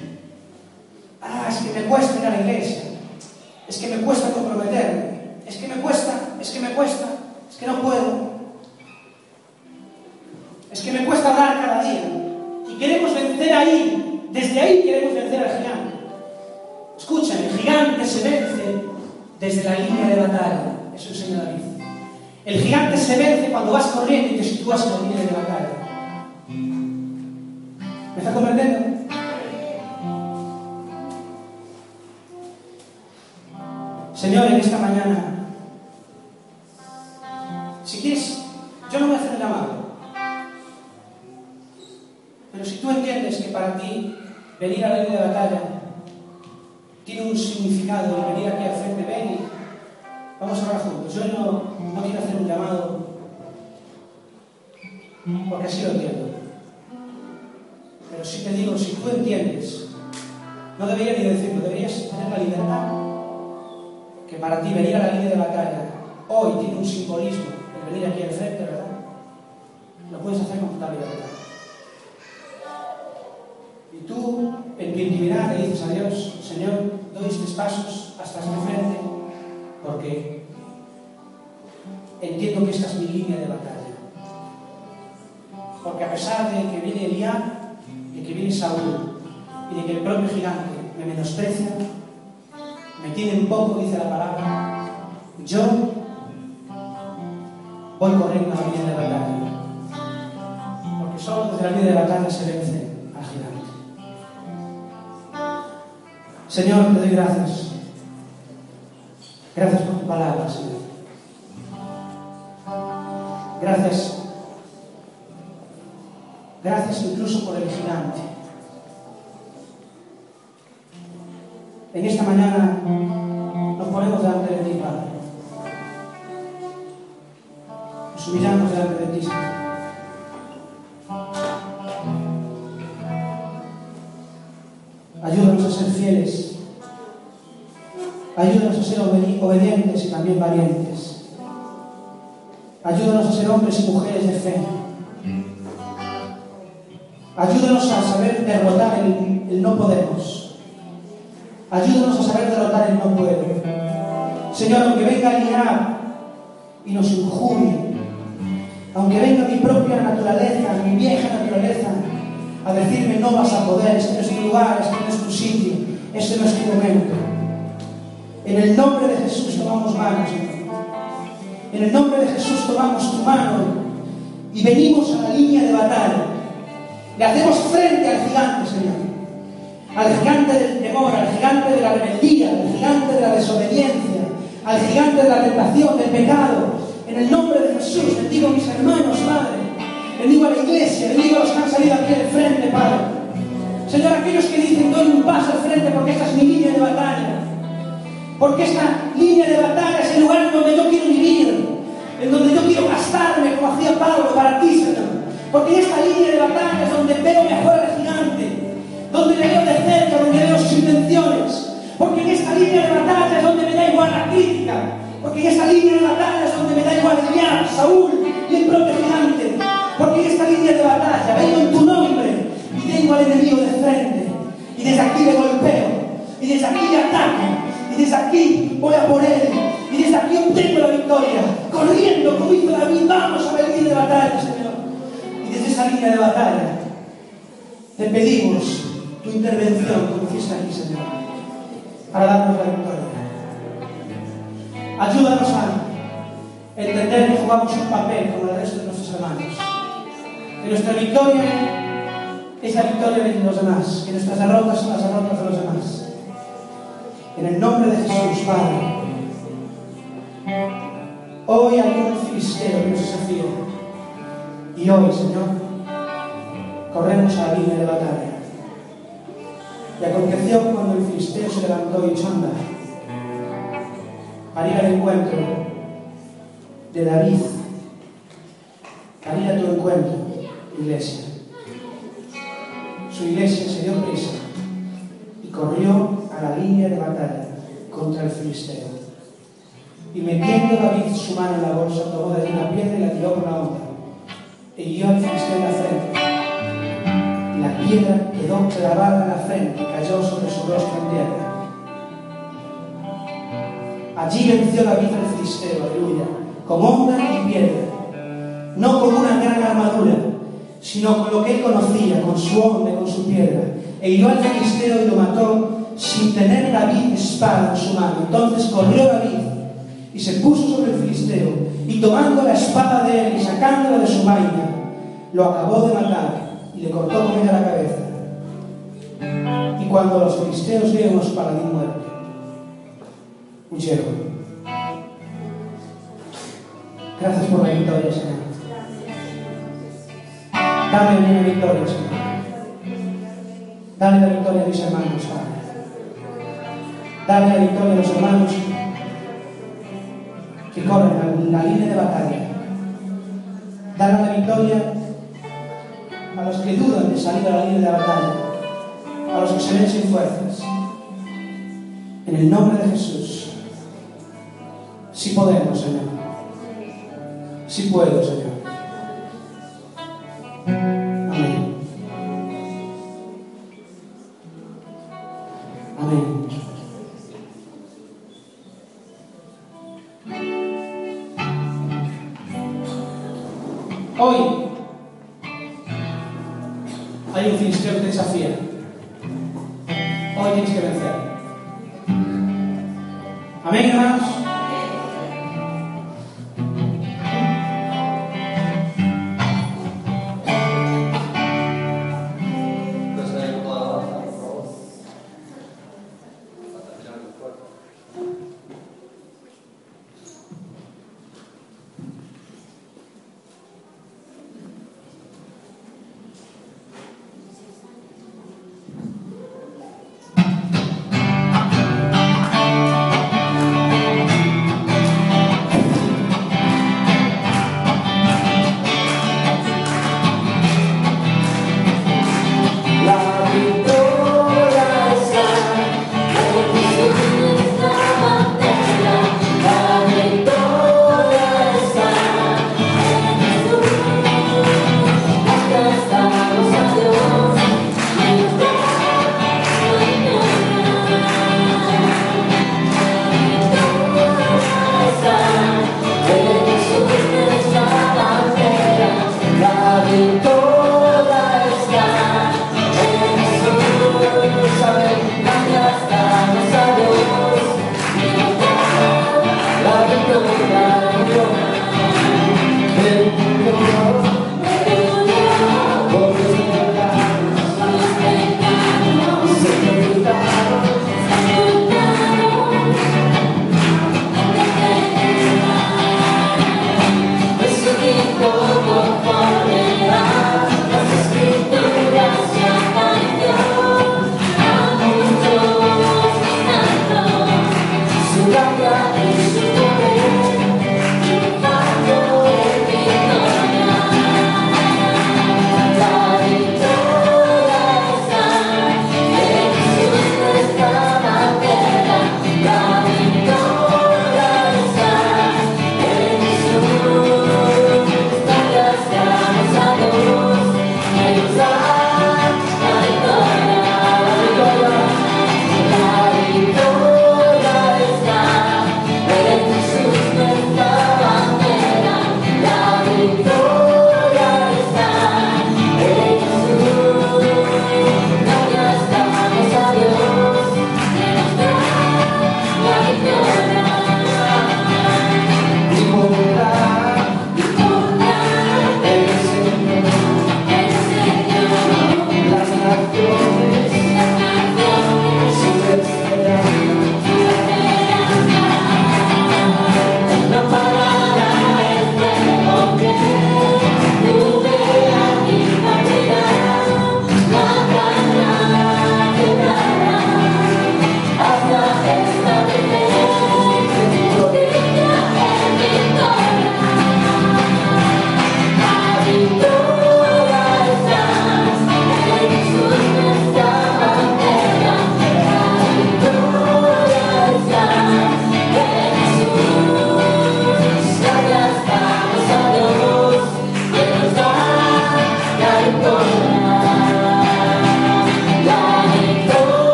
Ah, es que me cuesta ir a la iglesia. Es que me cuesta comprometerme. Es que me cuesta, es que me cuesta, es que no puedo. Es que me cuesta hablar cada día. Y queremos vencer ahí. Desde ahí queremos vencer al gigante. Escucha, el gigante se vence desde la línea de batalla. Eso enseña David. El gigante se vence cuando vas corriendo y te sitúas en la línea de batalla. ¿Me está comprendiendo? Señor, en esta mañana, si quieres, yo no voy a hacer un llamado, pero si tú entiendes que para ti venir a la línea de batalla tiene un significado y venir aquí al frente, ven vamos a hablar juntos. Yo no, no quiero hacer un llamado porque así lo entiendo. Pero sí te digo, si tú entiendes, no deberías ni decirlo, deberías tener la libertad que para ti venir a la línea de batalla hoy tiene un simbolismo, el venir aquí al frente, ¿verdad? Lo puedes hacer con total libertad. Y tú, en tu intimidad, le dices a Dios, Señor, doy estos pasos hasta este frente, porque entiendo que esta es mi línea de batalla. Porque a pesar de que viene Eliab, de que viene Saúl, y de que el propio gigante me menosprecia, me tiene un poco, dice la palabra, yo voy corriendo a la línea de batalla. Porque solo desde la línea de batalla se vence al gigante. Señor, te doy gracias. Gracias por tu palabra, Señor. Gracias. Gracias incluso por el gigante. En esta mañana nos ponemos delante de ti, Padre. Nos humillamos delante de ti, Señor. Ayúdanos a ser fieles. Ayúdanos a ser obedi obedientes y también valientes. Ayúdanos a ser hombres y mujeres de fe. Ayúdanos a saber derrotar el no podemos. Ayúdanos a saber derrotar el no puedo. Señor, aunque venga Eliab y nos injurie, aunque venga mi propia naturaleza, mi vieja naturaleza, a decirme no vas a poder, este no es tu lugar, este no es tu sitio, este no es tu momento. En el nombre de Jesús tomamos mano, Señor. En el nombre de Jesús tomamos tu mano y venimos a la línea de batalla. Le hacemos frente al gigante, Señor. Al gigante del temor, al gigante de la rebeldía, al gigante de la desobediencia, al gigante de la tentación, del pecado. En el nombre de Jesús, bendigo a mis hermanos, Padre. Bendigo a la iglesia, bendigo a los que han salido aquí al frente, Padre. Señor, aquellos que dicen, doy un paso al frente porque esta es mi línea de batalla. Porque esta línea de batalla es el lugar en donde yo quiero vivir, en donde yo quiero gastarme como hacía Pablo para ti, Señor. Porque esta línea de batalla es donde veo mejor al gigante, donde le veo de cerca, donde veo sus intenciones. Porque en esta línea de batalla es donde me da igual la crítica. Porque en esta línea de batalla es donde me da igual Eliab, Saúl y el propio gigante. Porque en esta línea de batalla vengo en tu nombre y tengo al enemigo de frente. Y desde aquí le golpeo. Y desde aquí le ataco. Y desde aquí voy a por él. Y desde aquí obtengo la victoria. Corriendo como hizo David. Vamos a línea de batalla, Señor. Y desde esa línea de batalla te pedimos intervención hiciste aquí, Señor. Para darnos la victoria. Ayúdanos a entender que jugamos un papel como el resto de nuestros hermanos. Que nuestra victoria es la victoria de los demás. Que nuestras derrotas son las derrotas de los demás. En el nombre de Jesús, Padre. Hoy hay un filisteo que nos desafía. Y hoy, Señor, corremos a la línea de batalla. Y aconteció cuando el filisteo se levantó y echó a andar ir al encuentro de David, para ir a tu encuentro, iglesia. Su iglesia se dio prisa y corrió a la línea de batalla contra el filisteo. Y metiendo David su mano en la bolsa, tomó de una piedra y la tiró por la onda. E hirió al filisteo en la frente. La piedra quedó clavada en la frente y cayó sobre su rostro en tierra. Allí venció David al filisteo, aleluya, con onda y piedra, no con una gran armadura, sino con lo que él conocía, con su onda, con su piedra. E hirió al filisteo y lo mató sin tener David espada en su mano. Entonces corrió David y se puso sobre el filisteo y tomando la espada de él y sacándola de su vaina, lo acabó de matar le cortó con ella la cabeza. Y cuando los filisteos vieron a su paladín muerto, huyeron. Gracias por la victoria, Señor. Dame una victoria, Señor. Dale la victoria a mis hermanos, Padre. Dale la victoria a los hermanos que corren la línea de batalla. Dale la victoria a los que dudan de salir a la línea de batalla, a los que se ven sin fuerzas. En el nombre de Jesús, si podemos, Señor. Si puedo, Señor.